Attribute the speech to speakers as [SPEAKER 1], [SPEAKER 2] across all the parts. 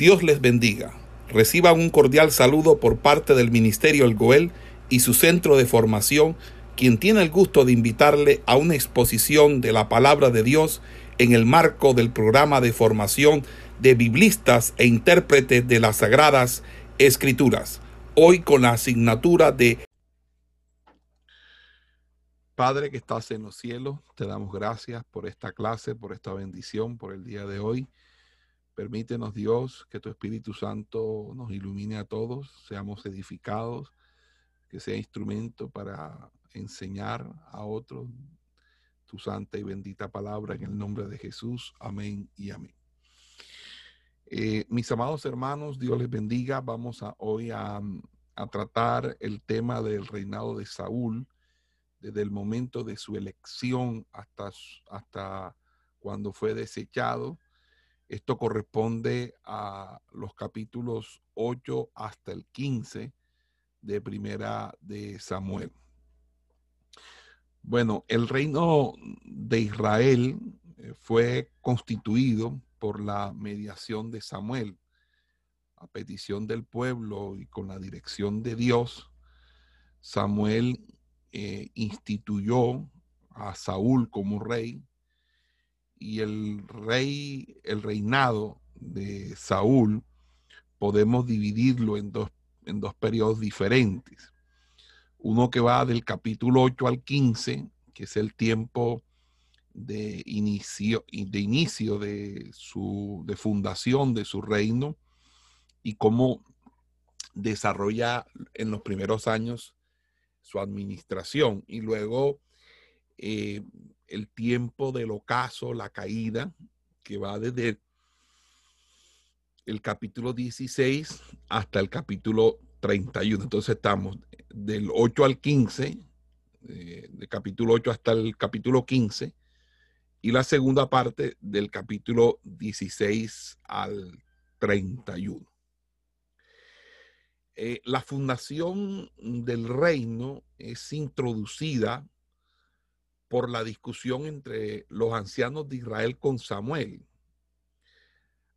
[SPEAKER 1] Dios les bendiga. Reciban un cordial saludo por parte del Ministerio El Goel y su centro de formación, quien tiene el gusto de invitarle a una exposición de la palabra de Dios en el marco del programa de formación de biblistas e intérpretes de las Sagradas Escrituras, hoy con la asignatura de Padre que estás en los cielos, te damos gracias por esta clase, por esta bendición, por el día de hoy. Permítenos, Dios, que tu Espíritu Santo nos ilumine a todos, seamos edificados, que sea instrumento para enseñar a otros tu santa y bendita palabra en el nombre de Jesús. Amén y amén. Eh, mis amados hermanos, Dios les bendiga. Vamos a, hoy a, a tratar el tema del reinado de Saúl desde el momento de su elección hasta, hasta cuando fue desechado esto corresponde a los capítulos 8 hasta el 15 de Primera de Samuel. Bueno, el reino de Israel eh, fue constituido por la mediación de Samuel, a petición del pueblo y con la dirección de Dios. Samuel eh, instituyó a Saúl como rey y el rey, el reinado de Saúl, podemos dividirlo en dos, en dos periodos diferentes. Uno que va del capítulo 8 al 15, que es el tiempo de inicio, de inicio de su de fundación de su reino y cómo desarrolla en los primeros años su administración y luego eh, el tiempo del ocaso, la caída, que va desde el capítulo 16 hasta el capítulo 31. Entonces estamos del 8 al 15, eh, del capítulo 8 hasta el capítulo 15, y la segunda parte del capítulo 16 al 31. Eh, la fundación del reino es introducida por la discusión entre los ancianos de Israel con Samuel.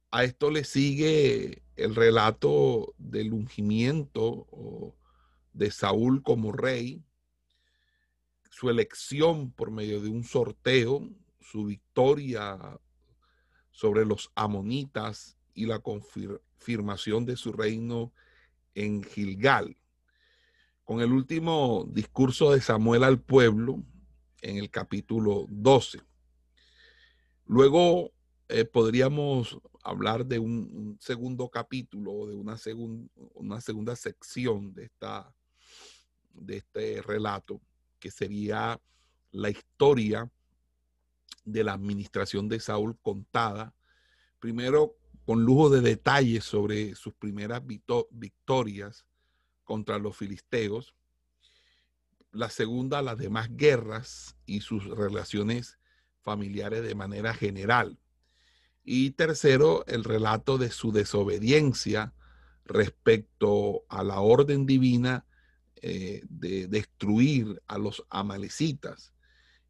[SPEAKER 1] A esto le sigue el relato del ungimiento de Saúl como rey, su elección por medio de un sorteo, su victoria sobre los amonitas y la confirmación de su reino en Gilgal. Con el último discurso de Samuel al pueblo, en el capítulo 12. Luego eh, podríamos hablar de un, segundo capítulo, de una, una segunda sección de, esta, de este relato, que sería la historia de la administración de Saúl contada, primero con lujo de detalles sobre sus primeras victorias contra los filisteos, la segunda, las demás guerras y sus relaciones familiares de manera general. Y tercero, el relato de su desobediencia respecto a la orden divina eh, de destruir a los amalecitas.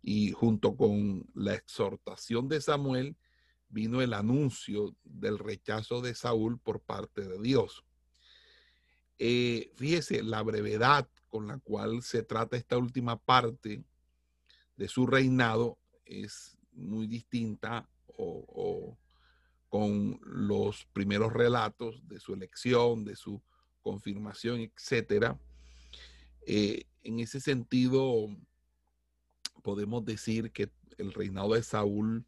[SPEAKER 1] Y junto con la exhortación de Samuel vino el anuncio del rechazo de Saúl por parte de Dios. Eh, fíjese la brevedad con la cual se trata esta última parte de su reinado es muy distinta o, con los primeros relatos de su elección, de su confirmación, etcétera. Eh, en ese sentido, podemos decir que el reinado de Saúl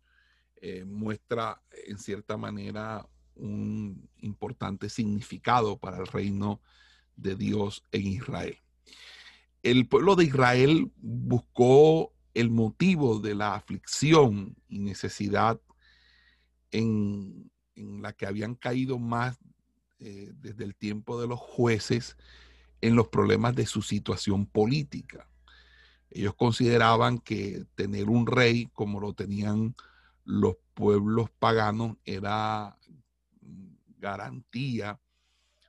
[SPEAKER 1] eh, muestra en cierta manera un importante significado para el reino de Dios en Israel el pueblo de Israel buscó el motivo de la aflicción y necesidad en, la que habían caído más eh, desde el tiempo de los jueces en los problemas de su situación política. Ellos consideraban que tener un rey como lo tenían los pueblos paganos era garantía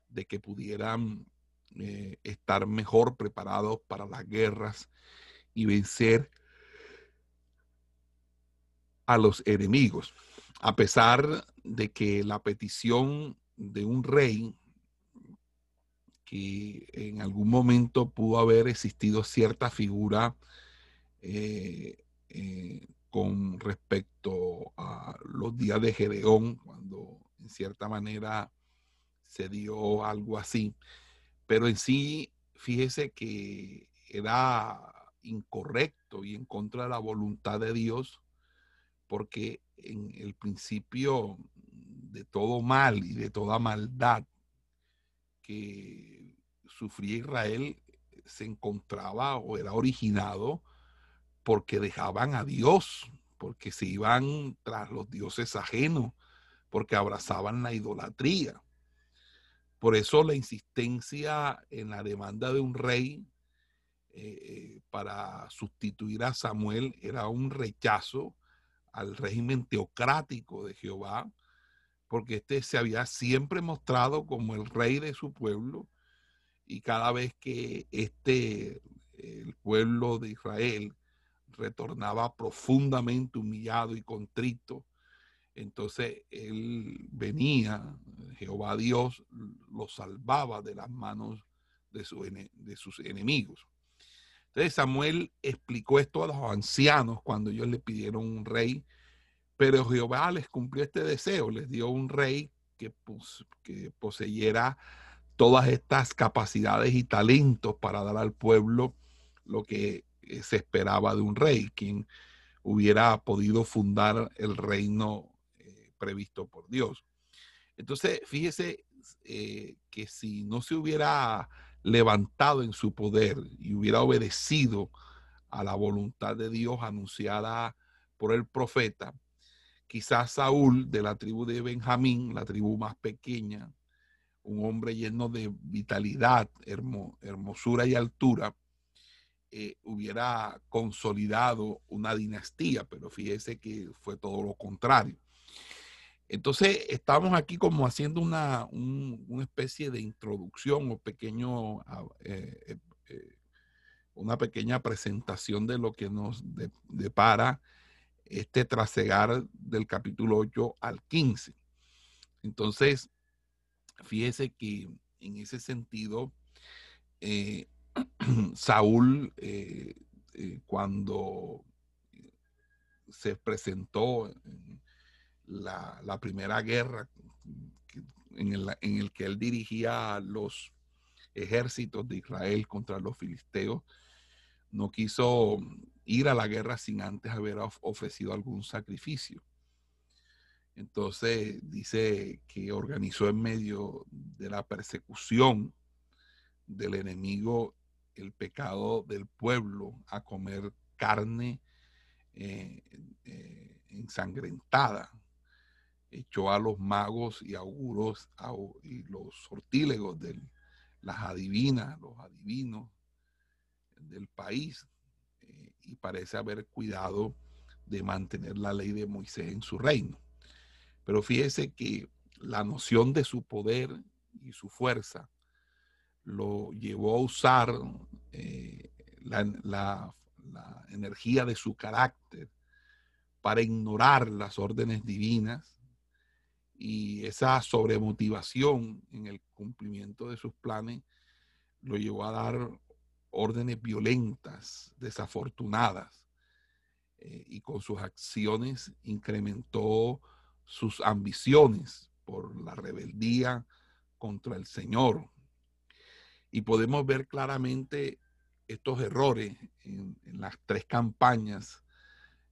[SPEAKER 1] de que pudieran eh, estar mejor preparados para las guerras y vencer a los enemigos. A pesar de que la petición de un rey que en algún momento pudo haber existido cierta figura eh, eh, con respecto a los días de Gedeón, cuando en cierta manera se dio algo así. Pero en sí, fíjese que era incorrecto y en contra de la voluntad de Dios, porque en el principio de todo mal y de toda maldad que sufría Israel se encontraba o era originado porque dejaban a Dios, porque se iban tras los dioses ajenos, porque abrazaban la idolatría. Por eso la insistencia en la demanda de un rey eh, para sustituir a Samuel era un rechazo al régimen teocrático de Jehová, porque este se había siempre mostrado como el rey de su pueblo y cada vez que este, el pueblo de Israel, retornaba profundamente humillado y contrito. Entonces él venía, Jehová Dios lo salvaba de las manos de, sus enemigos. Entonces Samuel explicó esto a los ancianos cuando ellos le pidieron un rey, pero Jehová les cumplió este deseo, les dio un rey que, que poseyera todas estas capacidades y talentos para dar al pueblo lo que eh, se esperaba de un rey, quien hubiera podido fundar el reino previsto por Dios. Entonces, fíjese eh, que si no se hubiera levantado en su poder y hubiera obedecido a la voluntad de Dios anunciada por el profeta, quizás Saúl de la tribu de Benjamín, la tribu más pequeña, un hombre lleno de vitalidad, hermosura y altura, eh, hubiera consolidado una dinastía, pero fíjese que fue todo lo contrario. Entonces, estamos aquí como haciendo una, especie de introducción o pequeño, ah, eh, eh, una pequeña presentación de lo que nos depara este trasegar del capítulo 8 al 15. Entonces, fíjese que en ese sentido, Saúl, eh, eh, cuando se presentó en la, primera guerra en el, que él dirigía los ejércitos de Israel contra los filisteos, no quiso ir a la guerra sin antes haber ofrecido algún sacrificio. Entonces dice que organizó en medio de la persecución del enemigo el pecado del pueblo a comer carne eh, eh, ensangrentada. Echó a los magos y auguros y los sortílegos de las adivinas, los adivinos del país, eh, y parece haber cuidado de mantener la ley de Moisés en su reino. Pero fíjese que la noción de su poder y su fuerza lo llevó a usar eh, la, energía de su carácter para ignorar las órdenes divinas y esa sobremotivación en el cumplimiento de sus planes lo llevó a dar órdenes violentas, desafortunadas, eh, y con sus acciones incrementó sus ambiciones por la rebeldía contra el Señor, y podemos ver claramente estos errores en, las tres campañas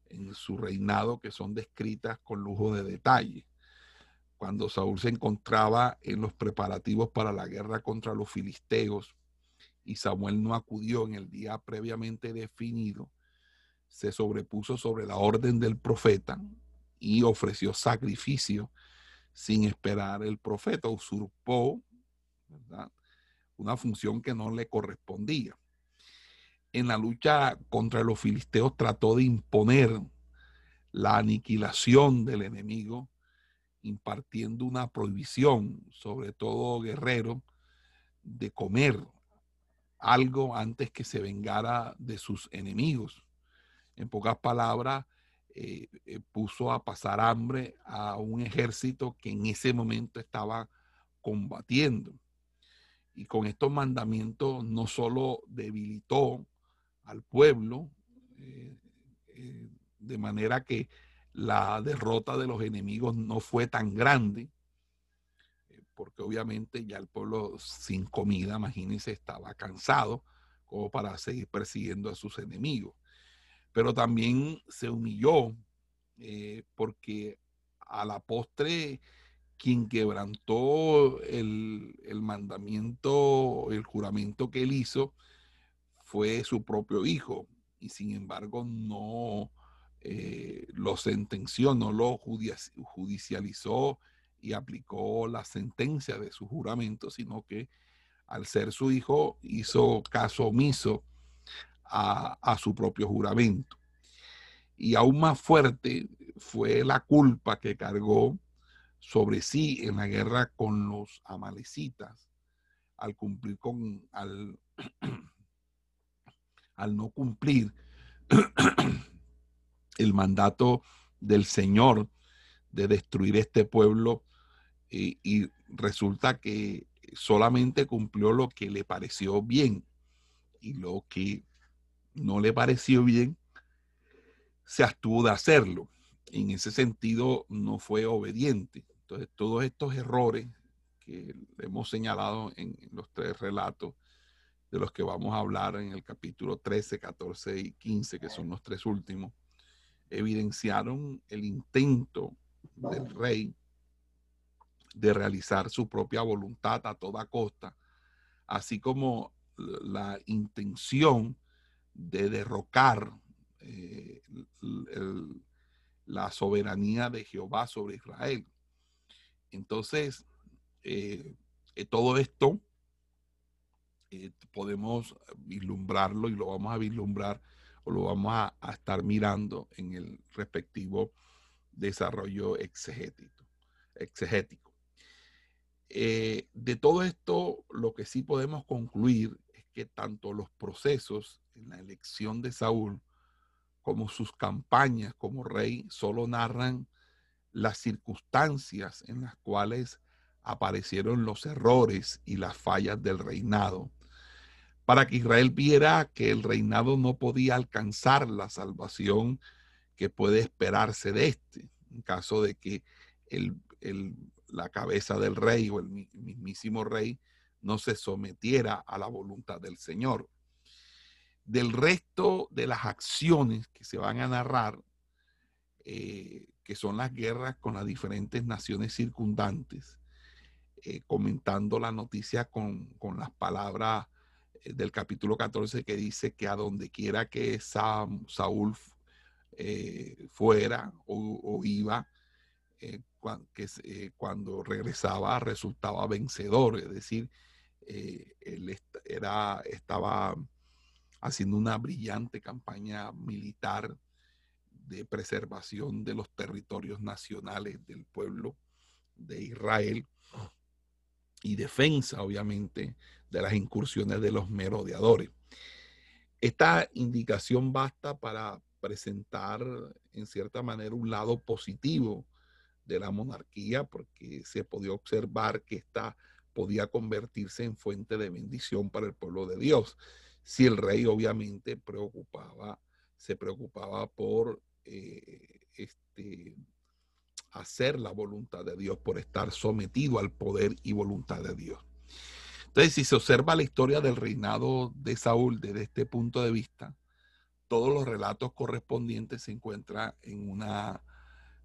[SPEAKER 1] en su reinado que son descritas con lujo de detalle. Cuando Saúl se encontraba en los preparativos para la guerra contra los filisteos y Samuel no acudió en el día previamente definido, se sobrepuso sobre la orden del profeta y ofreció sacrificio sin esperar el profeta, usurpó una función que no le correspondía. En la lucha contra los filisteos trató de imponer la aniquilación del enemigo, impartiendo una prohibición, sobre todo guerrero, de comer algo antes que se vengara de sus enemigos. En pocas palabras, eh, eh, puso a pasar hambre a un ejército que en ese momento estaba combatiendo. Y con estos mandamientos no solo debilitó al pueblo, eh, de manera que la derrota de los enemigos no fue tan grande, eh, porque obviamente ya el pueblo sin comida, imagínense, estaba cansado como para seguir persiguiendo a sus enemigos. Pero también se humilló porque a la postre quien quebrantó el, mandamiento, el juramento que él hizo, fue su propio hijo. Y sin embargo no eh, lo sentenció, no lo judicializó y aplicó la sentencia de su juramento, sino que al ser su hijo hizo caso omiso a, su propio juramento. Y aún más fuerte fue la culpa que cargó sobre sí en la guerra con los amalecitas, al cumplir con, al, al no cumplir el mandato del Señor de destruir este pueblo y, resulta que solamente cumplió lo que le pareció bien y lo que no le pareció bien se abstuvo de hacerlo. En ese sentido no fue obediente. Entonces, todos estos errores que hemos señalado en, los tres relatos de los que vamos a hablar en el capítulo 13, 14 y 15, que son los tres últimos, evidenciaron el intento del rey de realizar su propia voluntad a toda costa, así como la intención de derrocar eh, la soberanía de Jehová sobre Israel. Entonces, eh, eh, todo esto podemos vislumbrarlo y lo vamos a vislumbrar o lo vamos a, estar mirando en el respectivo desarrollo exegético. exegético. de todo esto, lo que sí podemos concluir es que tanto los procesos en la elección de Saúl como sus campañas como rey solo narran las circunstancias en las cuales aparecieron los errores y las fallas del reinado, para que Israel viera que el reinado no podía alcanzar la salvación que puede esperarse de este, en caso de que el, la cabeza del rey o el mismísimo rey no se sometiera a la voluntad del Señor. Del resto de las acciones que se van a narrar, eh, que son las guerras con las diferentes naciones circundantes, eh, comentando la noticia con, las palabras del capítulo 14 que dice que a donde quiera que Saúl eh, fuera o, iba, que, cuando regresaba resultaba vencedor, es decir, él era, estaba haciendo una brillante campaña militar de preservación de los territorios nacionales del pueblo de Israel y defensa, obviamente, de las incursiones de los merodeadores. Esta indicación basta para presentar, en cierta manera, un lado positivo de la monarquía, porque se podía observar que esta podía convertirse en fuente de bendición para el pueblo de Dios, si el rey obviamente preocupaba, se preocupaba por eh, este, hacer la voluntad de Dios, por estar sometido al poder y voluntad de Dios. Entonces, si se observa la historia del reinado de Saúl desde este punto de vista, todos los relatos correspondientes se encuentran en una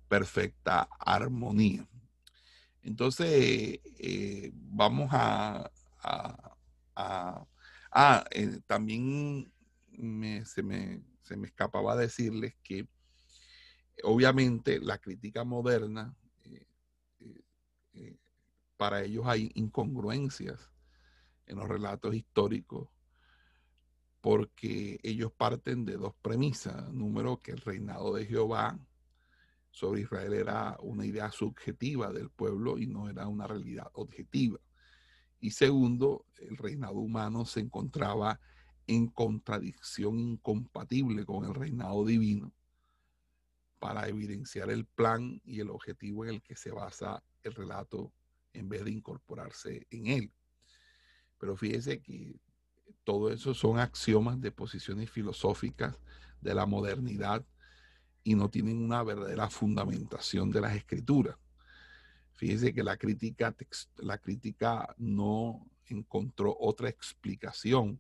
[SPEAKER 1] perfecta armonía. Entonces, eh, vamos a... ah, eh, también se, me, se me escapaba decirles que obviamente la crítica moderna, eh, para ellos hay incongruencias en los relatos históricos porque ellos parten de dos premisas. Número, que el reinado de Jehová sobre Israel era una idea subjetiva del pueblo y no era una realidad objetiva. Y segundo, el reinado humano se encontraba en contradicción incompatible con el reinado divino para evidenciar el plan y el objetivo en el que se basa el relato en vez de incorporarse en él. Pero fíjese que todo eso son axiomas de posiciones filosóficas de la modernidad y no tienen una verdadera fundamentación de las escrituras. Fíjese que la crítica, la crítica no encontró otra explicación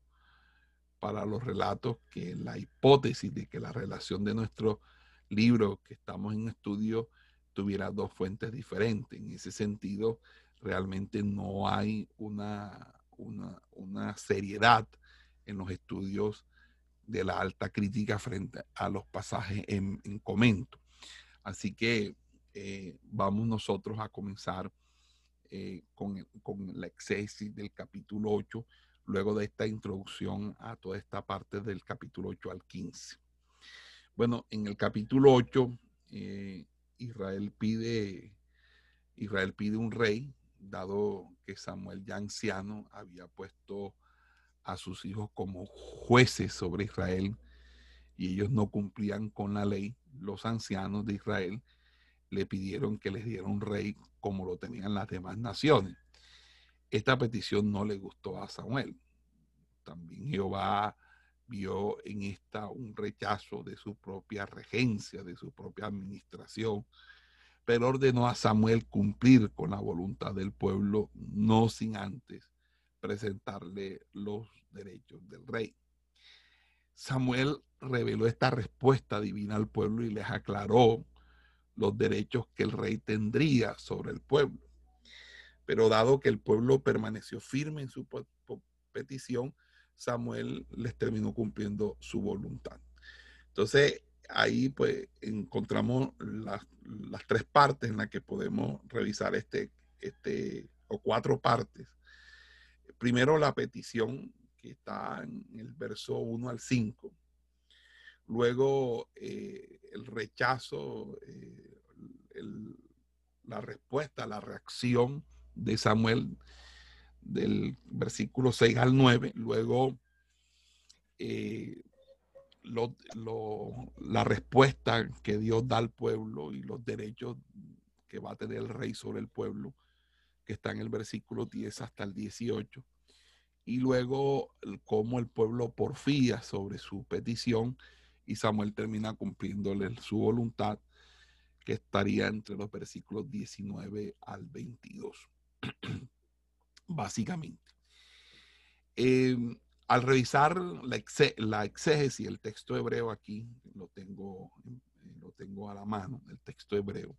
[SPEAKER 1] para los relatos que la hipótesis de que la relación de nuestro libro que estamos en estudio tuviera dos fuentes diferentes. En ese sentido, realmente no hay una, una, seriedad en los estudios de la alta crítica frente a los pasajes en, comento. Así que eh, vamos nosotros a comenzar eh, con, con, la exégesis del capítulo 8, luego de esta introducción a toda esta parte del capítulo 8 al 15. Bueno, en el capítulo 8, eh, Israel pide, Israel pide un rey, dado que Samuel ya anciano había puesto a sus hijos como jueces sobre Israel y ellos no cumplían con la ley, los ancianos de Israel le pidieron que les diera un rey como lo tenían las demás naciones. Esta petición no le gustó a Samuel. También Jehová vio en esta un rechazo de su propia regencia, de su propia administración, pero ordenó a Samuel cumplir con la voluntad del pueblo, no sin antes presentarle los derechos del rey. Samuel reveló esta respuesta divina al pueblo y les aclaró los derechos que el rey tendría sobre el pueblo. Pero dado que el pueblo permaneció firme en su petición, Samuel les terminó cumpliendo su voluntad. Entonces, ahí pues encontramos las, tres partes en las que podemos revisar este, este, o cuatro partes. Primero la petición que está en el verso 1 al 5. Luego eh, el rechazo, eh, la respuesta, la reacción de Samuel del versículo 6 al 9, luego eh, la respuesta que Dios da al pueblo y los derechos que va a tener el rey sobre el pueblo, que está en el versículo 10 hasta el 18, y luego cómo el pueblo porfía sobre su petición y Samuel termina cumpliéndole su voluntad, que estaría entre los versículos 19 al 22. básicamente. Em, al revisar la, exégesis, el texto hebreo aquí, lo tengo, lo tengo a la mano, el texto hebreo,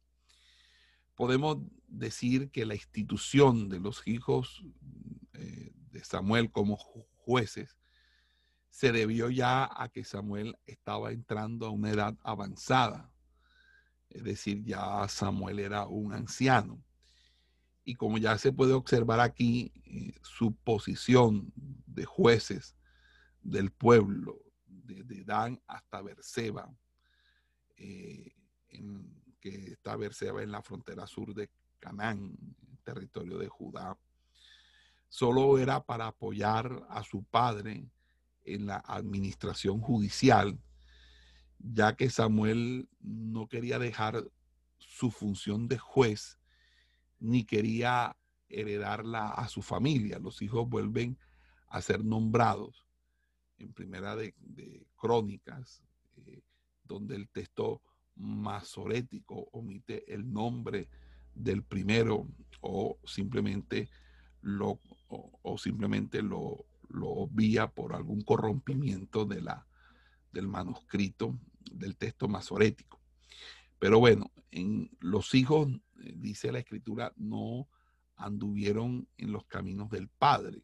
[SPEAKER 1] podemos decir que la institución de los hijos eh, de Samuel como jueces se debió ya a que Samuel estaba entrando a una edad avanzada. Es decir, ya Samuel era un anciano y como ya se puede observar aquí, eh, su posición de jueces del pueblo, de Dan hasta Berseba, eh, que está Berseba en la frontera sur de Canaán, territorio de Judá, solo era para apoyar a su padre en la administración judicial, ya que Samuel no quería dejar su función de juez ni quería heredarla a su familia. Los hijos vuelven a ser nombrados en primera de, Crónicas, eh, donde el texto masorético omite el nombre del primero o simplemente lo, o, simplemente lo, lo obvia por algún corrompimiento de la, del manuscrito del texto masorético. Pero bueno, en los hijos, dice la escritura, no anduvieron en los caminos del Padre,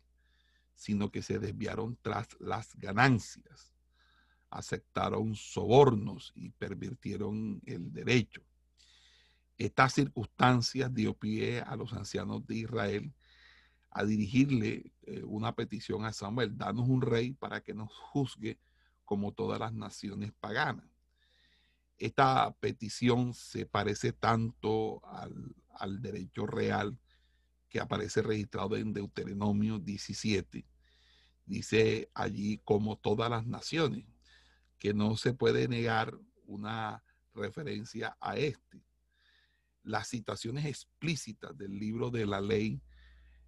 [SPEAKER 1] sino que se desviaron tras las ganancias, aceptaron sobornos y pervirtieron el derecho. Estas circunstancias dio pie a los ancianos de Israel a dirigirle eh, una petición a Samuel, danos un rey para que nos juzgue como todas las naciones paganas esta petición se parece tanto al, derecho real que aparece registrado en Deuteronomio 17. Dice allí como todas las naciones, que no se puede negar una referencia a este. las citaciones explícitas del libro de la ley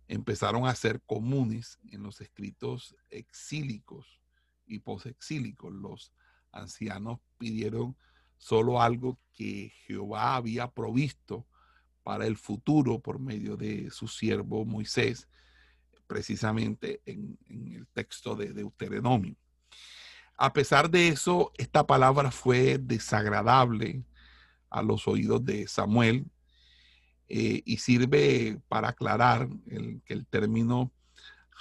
[SPEAKER 1] empezaron a ser comunes en los escritos exílicos y posexílicos. Los ancianos pidieron solo algo que Jehová había provisto para el futuro por medio de su siervo Moisés, precisamente en, el texto de Deuteronomio. A pesar de eso, esta palabra fue desagradable a los oídos de Samuel eh, y sirve para aclarar el, que el término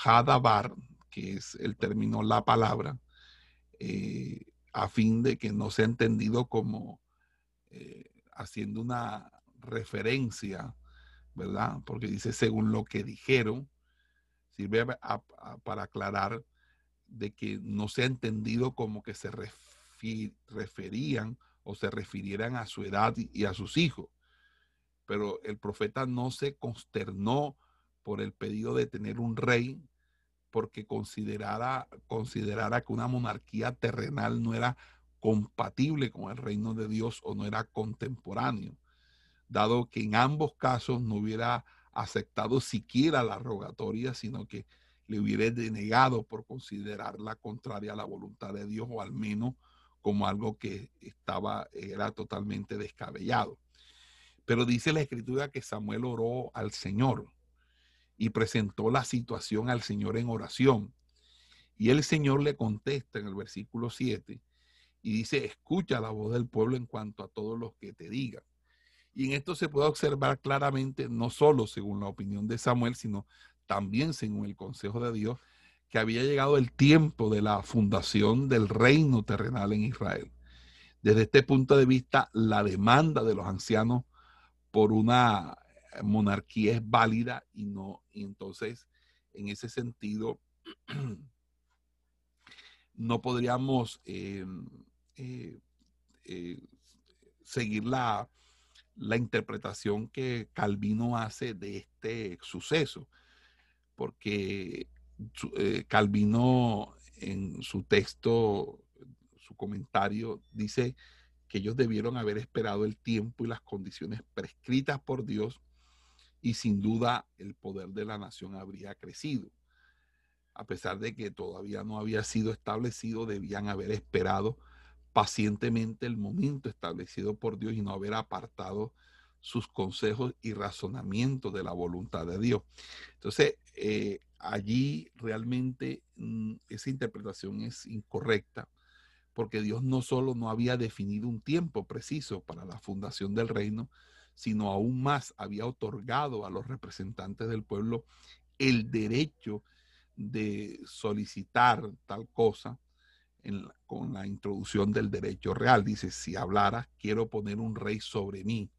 [SPEAKER 1] Hadabar, que es el término la palabra, eh, a fin de que no sea entendido como eh, haciendo una referencia, ¿verdad? Porque dice según lo que dijeron, sirve para aclarar de que no sea entendido como que se referían o se refirieran a su edad y a sus hijos. Pero el profeta no se consternó por el pedido de tener un rey porque considerara, considerara que una monarquía terrenal no era compatible con el reino de Dios o no era contemporáneo dado que en ambos casos no hubiera aceptado siquiera la rogatoria, sino que le hubiera denegado por considerarla contraria a la voluntad de Dios o al menos como algo que estaba, era totalmente descabellado. Pero dice la escritura que Samuel oró al Señor y presentó la situación al Señor en oración. Y el Señor le contesta en el versículo 7 y dice, escucha la voz del pueblo en cuanto a todos los que te digan. Y en esto se puede observar claramente, no solo según la opinión de Samuel, sino también según el consejo de Dios, que había llegado el tiempo de la fundación del reino terrenal en Israel. Desde este punto de vista, la demanda de los ancianos por una monarquía es válida y no, y entonces, en ese sentido, no podríamos eh, eh, eh, seguir la, la interpretación que Calvino hace de este suceso, porque eh, Calvino en su texto, su comentario, dice que ellos debieron haber esperado el tiempo y las condiciones prescritas por Dios y sin duda el poder de la nación habría crecido. A pesar de que todavía no había sido establecido, debían haber esperado pacientemente el momento establecido por Dios y no haber apartado sus consejos y razonamientos de la voluntad de Dios. Entonces, eh, allí realmente mm, esa interpretación es incorrecta, porque Dios no solo no había definido un tiempo preciso para la fundación del reino, sino aún más había otorgado a los representantes del pueblo el derecho de solicitar tal cosa con la introducción del derecho real. Dice, si hablara, quiero poner un rey sobre mí,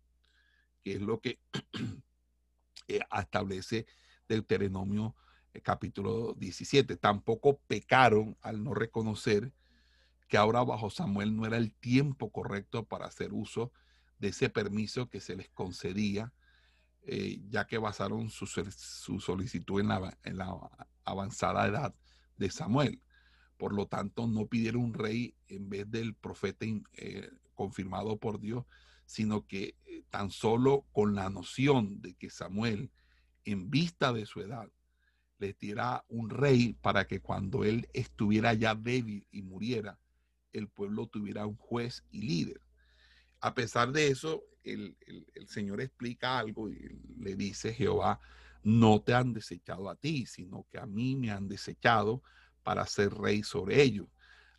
[SPEAKER 1] que es lo que eh, establece Deuteronomio eh, capítulo 17. Tampoco pecaron al no reconocer que ahora bajo Samuel no era el tiempo correcto para hacer uso de ese permiso que se les concedía, eh, ya que basaron su, solicitud en la avanzada edad de Samuel. Por lo tanto, no pidieron un rey en vez del profeta eh, confirmado por Dios, sino que eh, tan solo con la noción de que Samuel, en vista de su edad, les diera un rey para que cuando él estuviera ya débil y muriera, el pueblo tuviera un juez y líder. A pesar de eso, el, Señor explica algo y le dice, Jehová, no te han desechado a ti, sino que a mí me han desechado para ser rey sobre ellos,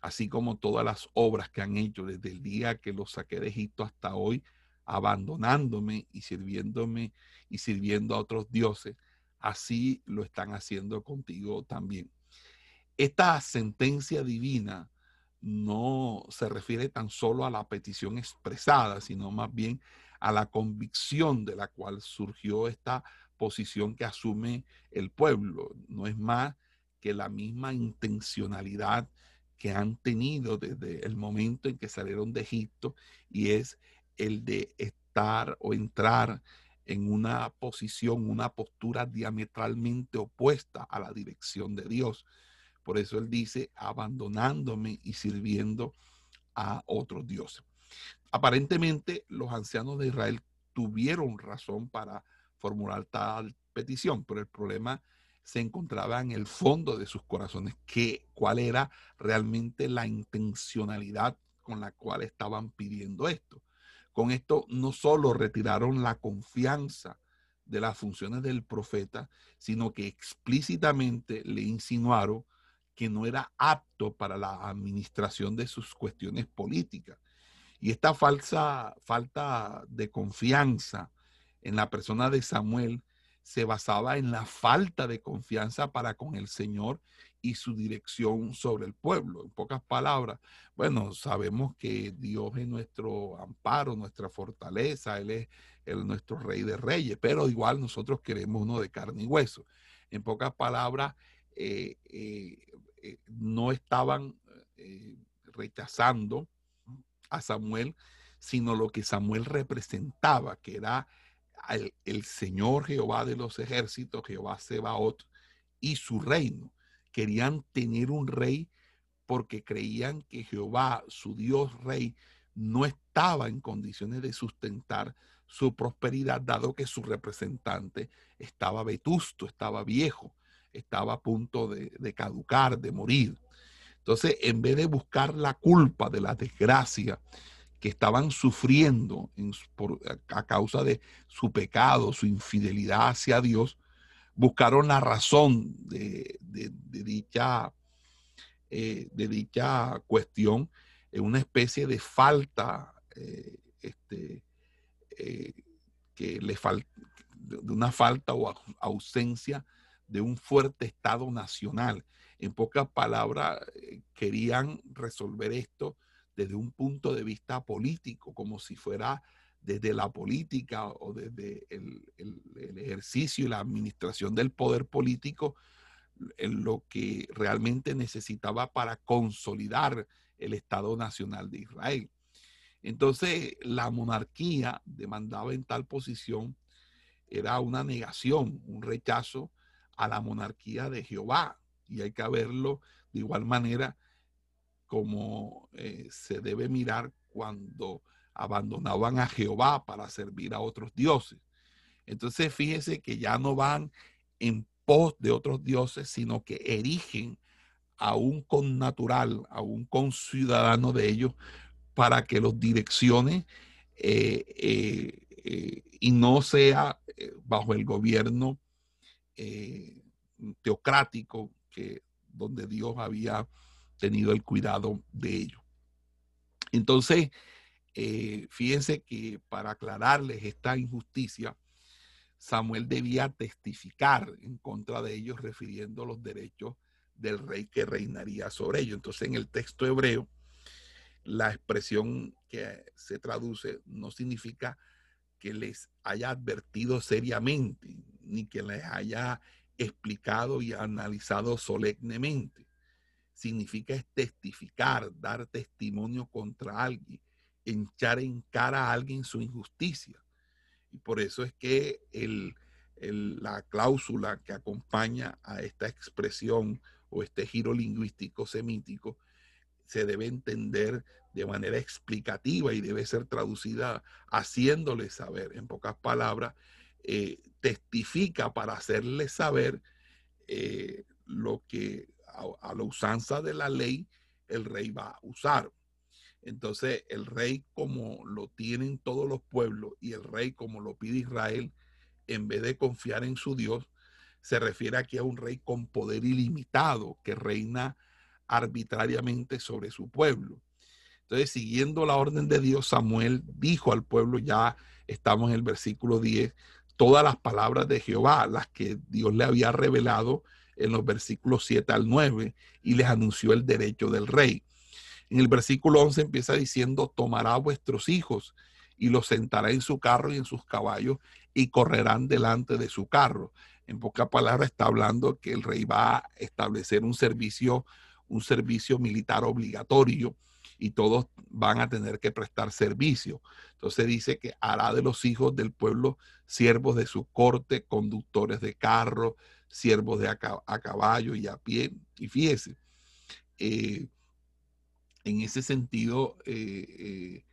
[SPEAKER 1] así como todas las obras que han hecho desde el día que los saqué de Egipto hasta hoy, abandonándome y sirviéndome y sirviendo a otros dioses, así lo están haciendo contigo también. Esta sentencia divina no se refiere tan solo a la petición expresada, sino más bien a la convicción de la cual surgió esta posición que asume el pueblo. No es más que la misma intencionalidad que han tenido desde el momento en que salieron de Egipto y es el de estar o entrar en una posición, una postura diametralmente opuesta a la dirección de Dios. Por eso él dice, abandonándome y sirviendo a otros dioses. Aparentemente los ancianos de Israel tuvieron razón para formular tal petición, pero el problema se encontraba en el fondo de sus corazones, que cuál era realmente la intencionalidad con la cual estaban pidiendo esto. Con esto no solo retiraron la confianza de las funciones del profeta, sino que explícitamente le insinuaron que no era apto para la administración de sus cuestiones políticas. Y esta falsa falta de confianza en la persona de Samuel se basaba en la falta de confianza para con el Señor y su dirección sobre el pueblo. En pocas palabras, bueno, sabemos que Dios es nuestro amparo, nuestra fortaleza, Él es nuestro rey de reyes, pero igual nosotros queremos uno de carne y hueso. En pocas palabras, eh, eh, eh, no estaban rechazando a Samuel, sino lo que Samuel representaba, que era el Señor Jehová de los ejércitos, Jehová Sebaot, y su reino. Querían tener un rey porque creían que Jehová, su Dios rey, no estaba en condiciones de sustentar su prosperidad, dado que su representante estaba vetusto, estaba viejo, estaba a punto de, caducar, de morir. Entonces, en vez de buscar la culpa de la desgracia que estaban sufriendo a causa de su pecado, su infidelidad hacia Dios, buscaron la razón de, dicha, eh, de dicha cuestión en una especie de falta, eh, este, eh, que le de una falta o ausencia de un fuerte Estado nacional. En pocas palabras, querían resolver esto desde un punto de vista político, como si fuera desde la política o desde el, ejercicio y la administración del poder político en lo que realmente necesitaba para consolidar el Estado Nacional de Israel. Entonces, la monarquía demandaba en tal posición era una negación, un rechazo a la monarquía de Jehová. Y hay que verlo de igual manera como eh, se debe mirar cuando abandonaban a Jehová para servir a otros dioses. Entonces fíjese que ya no van en pos de otros dioses, sino que erigen a un connatural, a un conciudadano de ellos, para que los direccione eh, eh, y no sea bajo el gobierno teocrático que donde Dios había tenido el cuidado de ellos. Entonces, eh, fíjense que para aclararles esta injusticia, Samuel debía testificar en contra de ellos, refiriendo los derechos del rey que reinaría sobre ellos. Entonces, en el texto hebreo, la expresión que se traduce no significa que les haya advertido seriamente, ni que les haya explicado y analizado solemnemente. Significa testificar, dar testimonio contra alguien echar en cara a alguien su injusticia. Y por eso es que el, la cláusula que acompaña a esta expresión o este giro lingüístico semítico se debe entender de manera explicativa y debe ser traducida haciéndole saber, en pocas palabras, eh, testifica para hacerle saber eh, lo que a la usanza de la ley el rey va a usar. Entonces el rey como lo tienen todos los pueblos y el rey como lo pide Israel, en vez de confiar en su Dios, se refiere aquí a un rey con poder ilimitado que reina arbitrariamente sobre su pueblo. Entonces, siguiendo la orden de Dios, Samuel dijo al pueblo, ya estamos en el versículo 10, todas las palabras de Jehová, las que Dios le había revelado en los versículos 7 al 9, y les anunció el derecho del rey. En el versículo 11 empieza diciendo, tomará vuestros hijos y los sentará en su carro y en sus caballos y correrán delante de su carro. En pocas palabras está hablando que el rey va a establecer un servicio, un servicio militar obligatorio y todos van a tener que prestar servicio. Entonces dice que hará de los hijos del pueblo siervos de su corte, conductores de carro, siervos de a, caballo y a pie. Y fíjese, eh, en ese sentido, eh,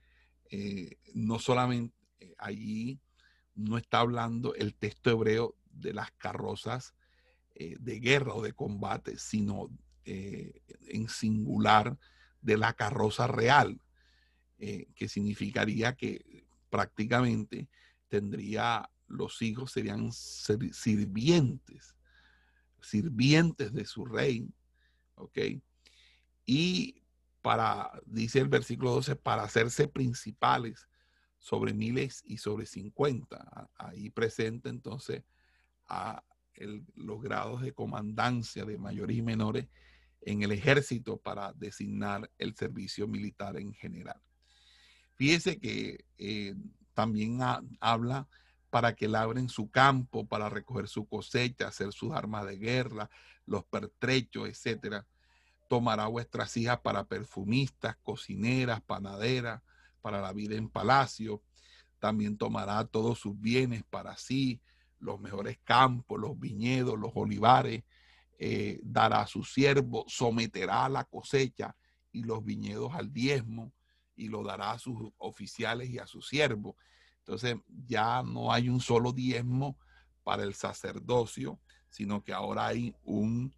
[SPEAKER 1] eh, no solamente allí no está hablando el texto hebreo de las carrozas de guerra o de combate, sino en singular de la carroza real, eh, que significaría que prácticamente tendría, los hijos serían sirvientes, sirvientes de su rey, ¿ok? Y para, dice el versículo 12, para hacerse principales sobre miles y sobre cincuenta. Ahí presenta entonces a los grados de comandancia de mayores y menores en el ejército para designar el servicio militar en general. Fíjese que eh, también habla para que labren su campo, para recoger su cosecha, hacer sus armas de guerra, los pertrechos, etcétera. Tomará vuestras hijas para perfumistas, cocineras, panaderas, para la vida en palacio. También tomará todos sus bienes para sí, los mejores campos, los viñedos, los olivares. Eh, dará a su siervo, someterá a la cosecha y los viñedos al diezmo y lo dará a sus oficiales y a sus siervos. Entonces ya no hay un solo diezmo para el sacerdocio, sino que ahora hay un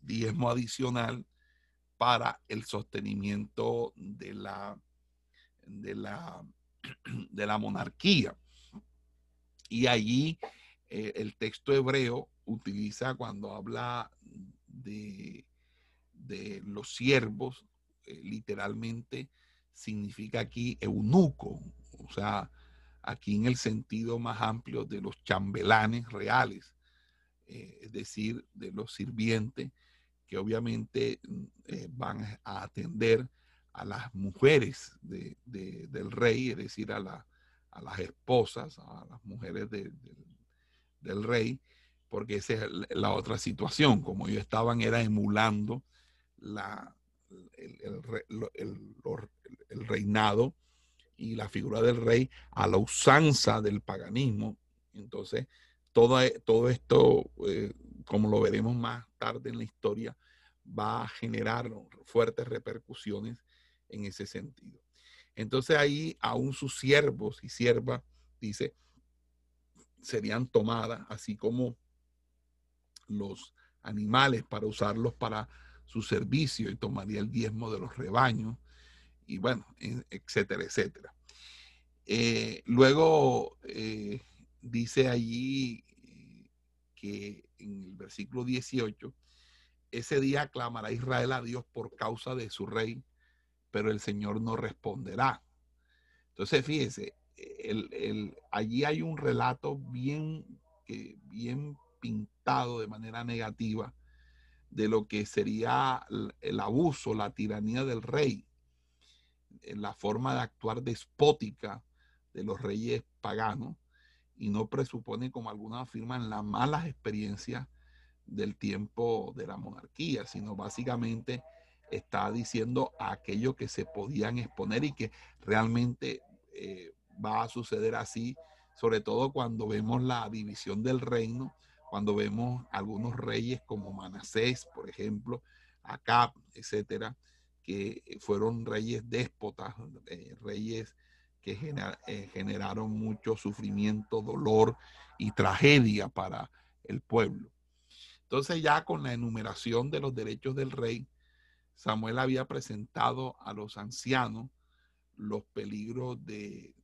[SPEAKER 1] diezmo adicional para el sostenimiento de la de la, de la monarquía. Y allí eh, el texto hebreo utiliza cuando habla de, de los siervos, eh, literalmente significa aquí eunuco, o sea, aquí en el sentido más amplio de los chambelanes reales, eh, es decir, de los sirvientes que obviamente van a atender a las mujeres de, del rey, es decir, a, a, las esposas, a las mujeres del rey, porque esa es la otra situación, como ellos estaban era emulando la, el, el, reinado y la figura del rey a la usanza del paganismo. Entonces, todo, todo esto, eh, como lo veremos más tarde en la historia, va a generar fuertes repercusiones en ese sentido. Entonces ahí aún sus siervos y siervas, dice, serían tomadas, así como los animales para usarlos para su servicio y tomaría el diezmo de los rebaños y bueno, etcétera, etcétera. Eh, luego eh, dice allí que en el versículo 18, ese día clamará Israel a Dios por causa de su rey pero el Señor no responderá. Entonces, fíjese, el, allí hay un relato bien, bien de manera negativa de lo que sería el abuso, la tiranía del rey, la forma de actuar despótica de los reyes paganos y no presupone, como algunos afirman, las malas experiencias del tiempo de la monarquía, sino básicamente está diciendo aquello que se podían exponer y que realmente eh, va a suceder así, sobre todo cuando vemos la división del reino, cuando vemos algunos reyes como Manasés, por ejemplo, Acab, etcétera, que fueron reyes déspotas, eh, reyes que eh, generaron mucho sufrimiento, dolor y tragedia para el pueblo. Entonces ya con la enumeración de los derechos del rey, Samuel había presentado a los ancianos los peligros de,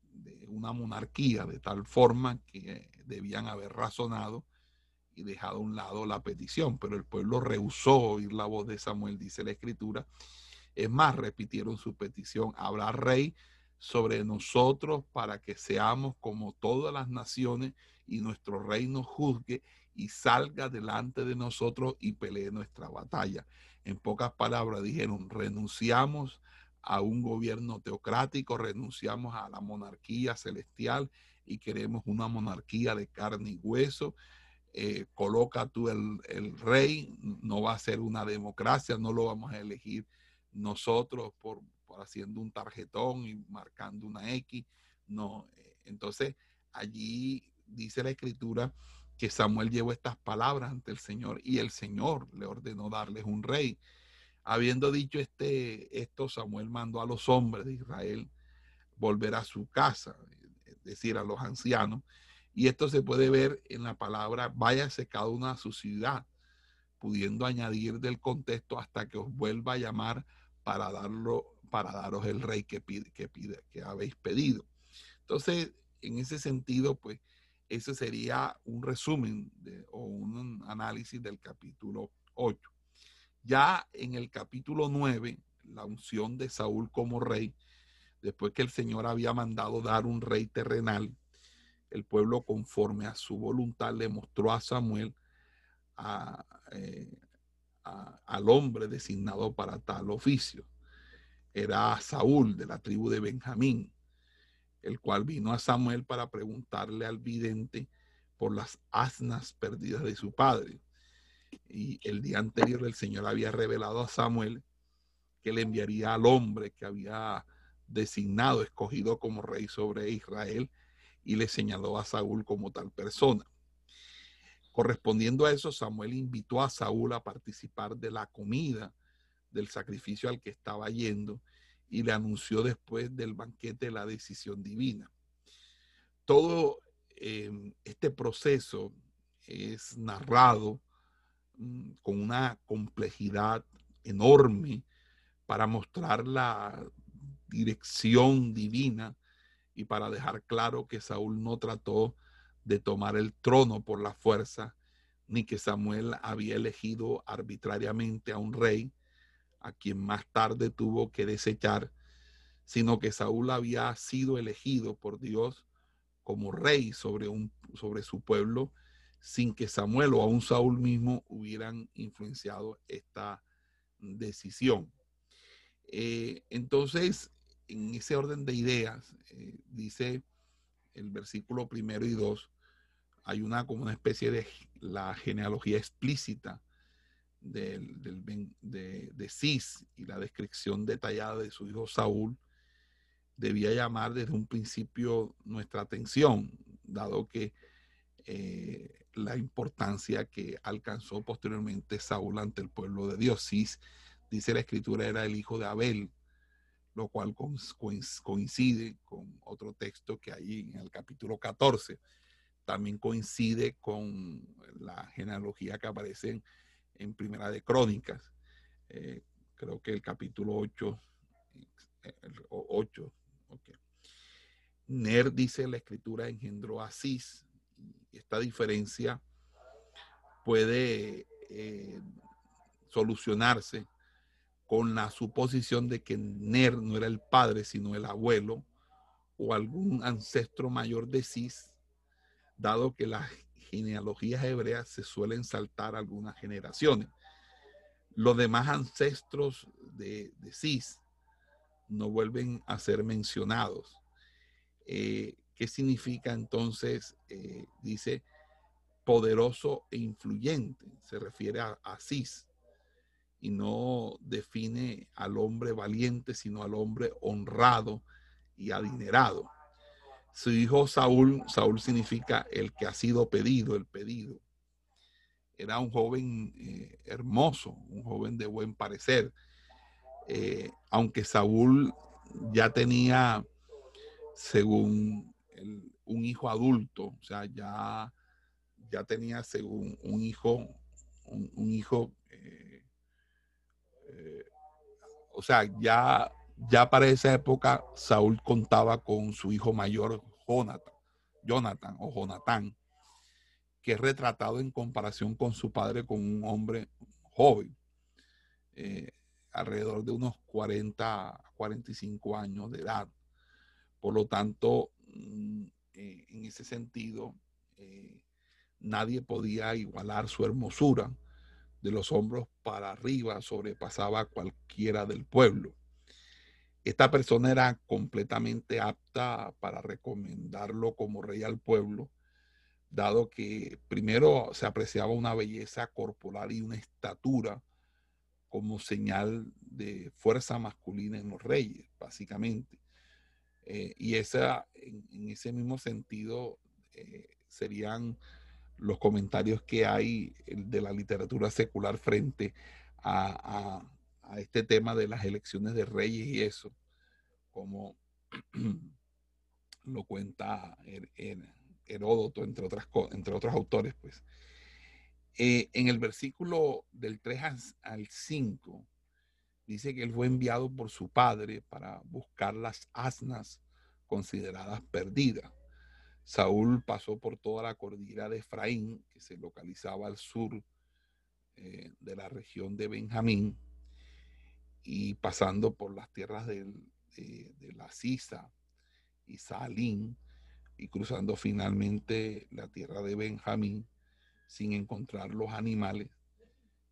[SPEAKER 1] una monarquía, de tal forma que debían haber razonado y dejado a un lado la petición, pero el pueblo rehusó oír la voz de Samuel, dice la escritura. Es más, repitieron su petición, habrá rey sobre nosotros para que seamos como todas las naciones y nuestro reino juzgue y salga delante de nosotros y pelee nuestra batalla. En pocas palabras dijeron, renunciamos a un gobierno teocrático, renunciamos a la monarquía celestial y queremos una monarquía de carne y hueso. Eh, coloca tú el, rey, no va a ser una democracia, no lo vamos a elegir nosotros por, por haciendo un tarjetón y marcando una X. No, eh, entonces allí dice la escritura que Samuel llevó estas palabras ante el Señor y el Señor le ordenó darles un rey. Habiendo dicho este, esto, Samuel mandó a los hombres de Israel volver a su casa, es decir, a los ancianos, Y esto se puede ver en la palabra váyase cada una a su ciudad, pudiendo añadir del contexto hasta que os vuelva a llamar para darlo, para daros el rey que pide, que pide, que habéis pedido. Entonces, en ese sentido, pues, ese sería un resumen o un análisis del capítulo 8. Ya en el capítulo 9, la unción de Saúl como rey, después que el Señor había mandado dar un rey terrenal, el pueblo conforme a su voluntad le mostró a Samuel eh, al hombre designado para tal oficio. Era Saúl de la tribu de Benjamín, el cual vino a Samuel para preguntarle al vidente por las asnas perdidas de su padre. Y el día anterior el Señor había revelado a Samuel que le enviaría al hombre que había designado, escogido como rey sobre Israel, y le señaló a Saúl como tal persona. Correspondiendo a eso, Samuel invitó a Saúl a participar de la comida del sacrificio al que estaba yendo y le anunció después del banquete la decisión divina. Todo em, este proceso es narrado mm, con una complejidad enorme para mostrar la dirección divina y para dejar claro que Saúl no trató de tomar el trono por la fuerza, ni que Samuel había elegido arbitrariamente a un rey a quien más tarde tuvo que desechar, sino que Saúl había sido elegido por Dios como rey sobre, un, sobre su pueblo, sin que Samuel o aún Saúl mismo hubieran influenciado esta decisión. Eh, entonces, en ese orden de ideas, eh, dice el versículo primero y dos, hay una como una especie de la genealogía explícita del, de, de Cis y la descripción detallada de su hijo Saúl debía llamar desde un principio nuestra atención, dado que eh, la importancia que alcanzó posteriormente Saúl ante el pueblo de Dios. Cis, dice la escritura, era el hijo de Abel, lo cual coincide con otro texto que hay en el capítulo 14. También coincide con la genealogía que aparece en, Primera de Crónicas. Eh, creo que el capítulo 8, 8 Ner dice la escritura engendró a Cis. Esta diferencia puede eh, solucionarse con la suposición de que Ner no era el padre, sino el abuelo o algún ancestro mayor de Cis, dado que las genealogías hebreas se suelen saltar algunas generaciones. Los demás ancestros de, de Cis no vuelven a ser mencionados. Eh, ¿Qué significa entonces? Eh, dice poderoso e influyente, se refiere a, a Cis y no define al hombre valiente, sino al hombre honrado y adinerado. Su hijo Saúl, Saúl significa el que ha sido pedido, el pedido. Era un joven eh, hermoso, un joven de buen parecer. Eh, aunque Saúl ya tenía, según un hijo adulto, o sea, ya, ya tenía según un hijo, un hijo eh, o sea, ya, ya para esa época Saúl contaba con su hijo mayor, Jonathan, Jonathan o Jonathan, que es retratado en comparación con su padre con un hombre joven, eh, alrededor de unos 40 a 45 años de edad. Por lo tanto, mm, eh, en ese sentido, nadie podía igualar su hermosura de los hombros para arriba sobrepasaba cualquiera del pueblo. Esta persona era completamente apta para recomendarlo como rey al pueblo, dado que primero se apreciaba una belleza corporal y una estatura como señal de fuerza masculina en los reyes, básicamente. Eh, y esa, en, ese mismo sentido eh, serían los comentarios que hay de la literatura secular frente a, este tema de las elecciones de reyes y eso, como lo cuenta Heródoto, entre, otras, entre otros autores, pues. Eh, en el versículo del 3 al 5, dice que él fue enviado por su padre para buscar las asnas consideradas perdidas. Saúl pasó por toda la cordillera de Efraín, que se localizaba al sur eh, de la región de Benjamín, y pasando por las tierras de, de la Sisa y Salín, y cruzando finalmente la tierra de Benjamín sin encontrar los animales,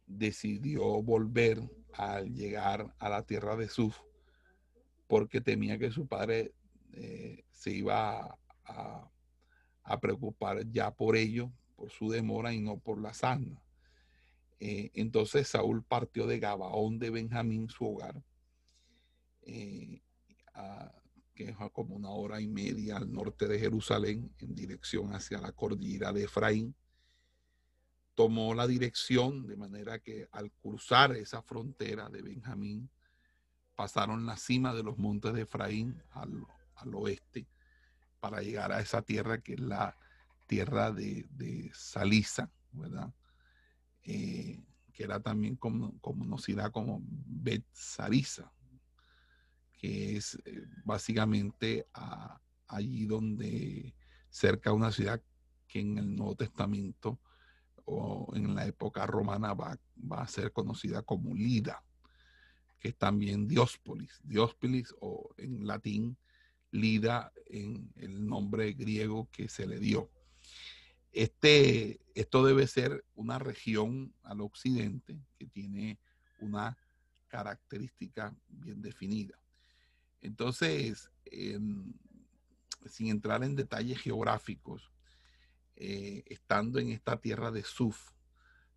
[SPEAKER 1] decidió volver al llegar a la tierra de Suf porque temía que su padre eh, se iba a, preocupar ya por ello, por su demora y no por la sana. Eh, entonces Saúl partió de Gabaón de Benjamín, su hogar, eh, que es como una hora y media al norte de Jerusalén, en dirección hacia la cordillera de Efraín. Tomó la dirección de manera que al cruzar esa frontera de Benjamín, pasaron la cima de los montes de Efraín al, oeste para llegar a esa tierra que es la tierra de, de Salisa, ¿verdad? Eh, que era también como, conocida como Bet Sarisa, que es eh, básicamente allí donde cerca de una ciudad que en el Nuevo Testamento o en la época romana va, va a ser conocida como Lida, que es también Diospolis. Diospolis o en latín Lida en el nombre griego que se le dio. Este, esto debe ser una región al occidente que tiene una característica bien definida. Entonces, sin entrar en detalles geográficos, eh, estando en esta tierra de Suf,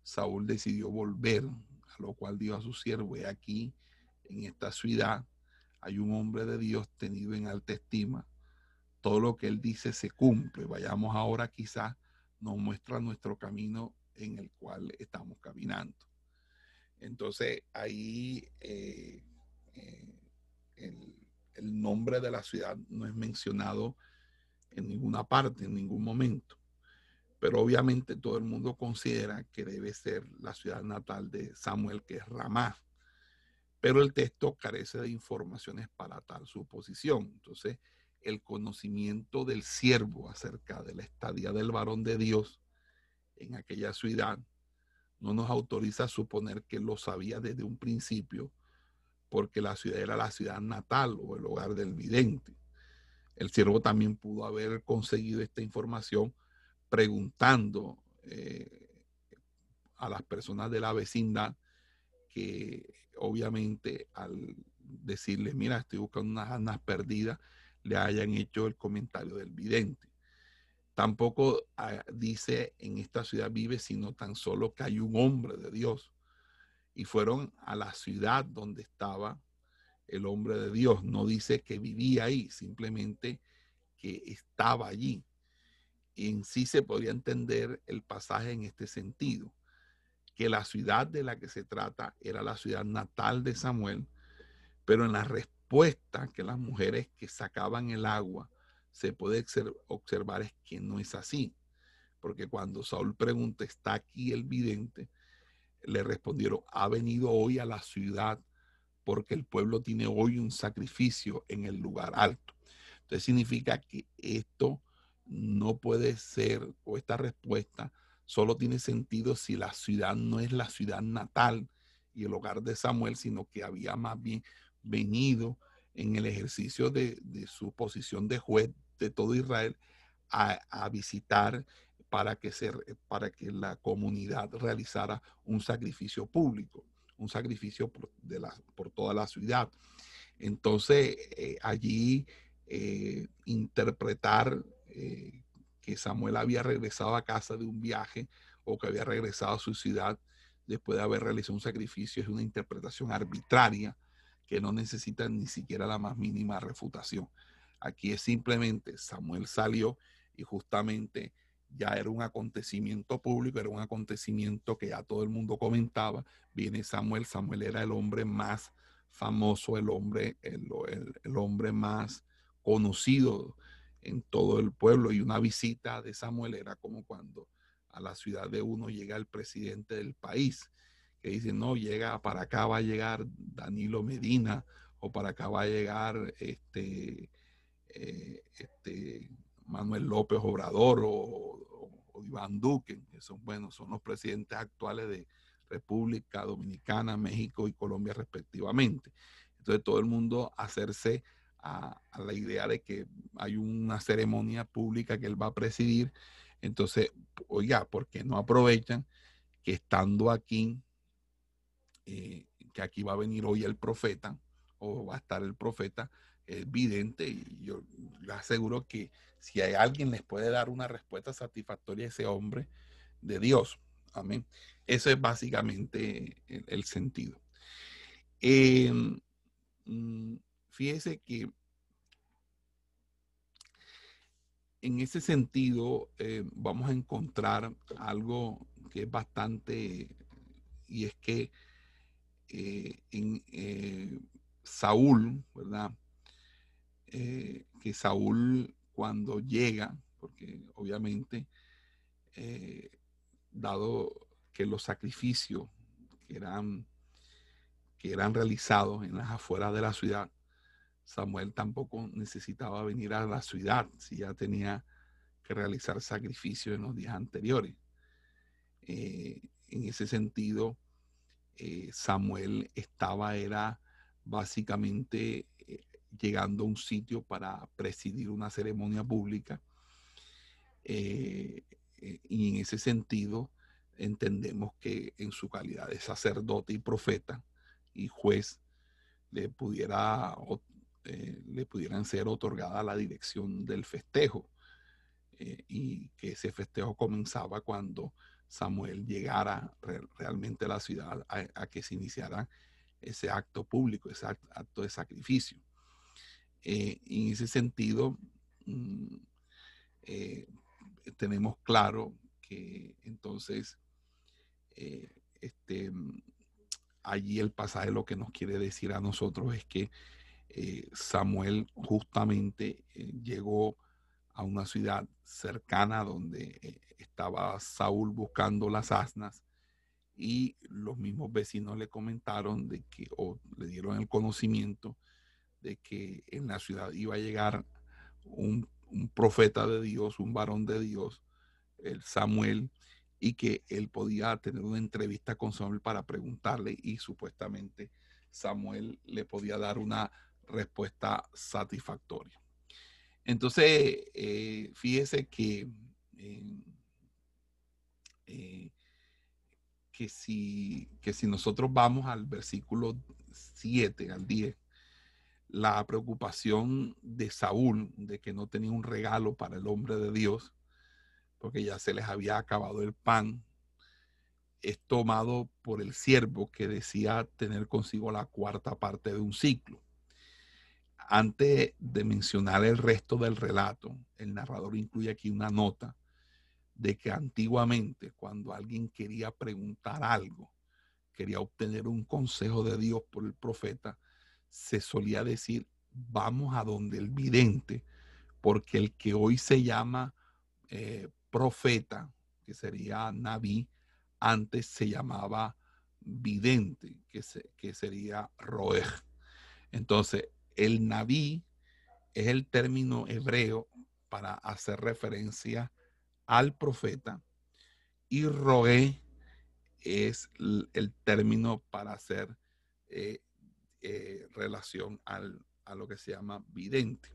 [SPEAKER 1] Saúl decidió volver, a lo cual dijo a su siervo, aquí, en esta ciudad, hay un hombre de Dios tenido en alta estima. Todo lo que él dice se cumple. Vayamos ahora quizás nos muestra nuestro camino en el cual estamos caminando. Entonces ahí eh, eh, el, el nombre de la ciudad no es mencionado en ninguna parte, en ningún momento. Pero obviamente todo el mundo considera que debe ser la ciudad natal de Samuel, que es Ramá. Pero el texto carece de informaciones para tal suposición. Entonces, el conocimiento del siervo acerca de la estadía del varón de Dios en aquella ciudad no nos autoriza a suponer que lo sabía desde un principio porque la ciudad era la ciudad natal o el hogar del vidente. El siervo también pudo haber conseguido esta información preguntando eh, a las personas de la vecindad que obviamente al decirles, mira, estoy buscando unas anas perdidas, le hayan hecho el comentario del vidente. Tampoco ah, dice en esta ciudad vive, sino tan solo que hay un hombre de Dios y fueron a la ciudad donde estaba el hombre de Dios. No dice que vivía ahí, simplemente que estaba allí. Y en sí se podría entender el pasaje en este sentido, que la ciudad de la que se trata era la ciudad natal de Samuel, pero en la respuesta que las mujeres que sacaban el agua se puede observar es que no es así, porque cuando Saúl pregunta, ¿está aquí el vidente? le respondieron, ha venido hoy a la ciudad porque el pueblo tiene hoy un sacrificio en el lugar alto. Entonces significa que esto no puede ser, o esta respuesta solo tiene sentido si la ciudad no es la ciudad natal y el hogar de Samuel, sino que había más bien venido en el ejercicio de, su posición de juez de todo Israel a, visitar para que, se, para que la comunidad realizara un sacrificio público, un sacrificio por, de la, por toda la ciudad. Entonces, eh, allí eh, interpretar eh, que Samuel había regresado a casa de un viaje o que había regresado a su ciudad después de haber realizado un sacrificio es una interpretación arbitraria que no necesita ni siquiera la más mínima refutación. Aquí es simplemente Samuel salió y justamente ya era un acontecimiento público, era un acontecimiento que ya todo el mundo comentaba. Viene Samuel, Samuel era el hombre más famoso, el hombre, el, hombre más conocido en todo el pueblo y una visita de Samuel era como cuando a la ciudad de uno llega el presidente del país, que dice, no, llega, para acá va a llegar Danilo Medina o para acá va a llegar este, eh, este Manuel López Obrador o, Iván Duque, que son, bueno, son los presidentes actuales de República Dominicana, México y Colombia respectivamente. Entonces todo el mundo hacerse a, la idea de que hay una ceremonia pública que él va a presidir. Entonces, oiga, ¿por qué no aprovechan que estando aquí, eh, que aquí va a venir hoy el profeta, o va a estar el profeta, es vidente, y yo le aseguro que si hay alguien les puede dar una respuesta satisfactoria a ese hombre de Dios. Amén. Eso es básicamente el, sentido. Em, mm, fíjese que en ese sentido eh, vamos a encontrar algo que es bastante, y es que eh, en eh, Saúl, ¿verdad? que Saúl cuando llega, porque obviamente, dado que los sacrificios que eran, que eran realizados en las afueras de la ciudad Samuel tampoco necesitaba venir a la ciudad si ya tenía que realizar sacrificios en los días anteriores. Eh, en ese sentido, eh, Samuel estaba, era básicamente eh, llegando a un sitio para presidir una ceremonia pública. y en ese sentido, entendemos que en su calidad de sacerdote y profeta y juez, le pudiera eh, le pudieran ser otorgada la dirección del festejo eh, y que ese festejo comenzaba cuando Samuel llegara realmente a la ciudad a, que se iniciara ese acto público, ese acto de sacrificio. Eh, en ese sentido, mm, tenemos claro que entonces este, mm, allí el pasaje lo que nos quiere decir a nosotros es que eh, Samuel justamente eh, llegó a una ciudad cercana donde eh, estaba Saúl buscando las asnas y los mismos vecinos le comentaron de que o le dieron el conocimiento de que en la ciudad iba a llegar un, un profeta de Dios, un varón de Dios, el Samuel, y que él podía tener una entrevista con Samuel para preguntarle y supuestamente Samuel le podía dar una respuesta satisfactoria. Entonces, eh, fíjese que, eh, que, si, que si nosotros vamos al versículo 7, al 10, la preocupación de Saúl de que no tenía un regalo para el hombre de Dios, porque ya se les había acabado el pan, es tomado por el siervo que decía tener consigo la cuarta parte de un ciclo antes de mencionar el resto del relato, el narrador incluye aquí una nota de que antiguamente cuando alguien quería preguntar algo, quería obtener un consejo de Dios por el profeta, se solía decir, vamos a donde el vidente, porque el que hoy se llama eh, profeta, que sería Naví, antes se llamaba vidente, que, que sería Roeg. Entonces, el Naví es el término hebreo para hacer referencia al profeta y Roé es el término para hacer eh, eh, relación a lo que se llama vidente.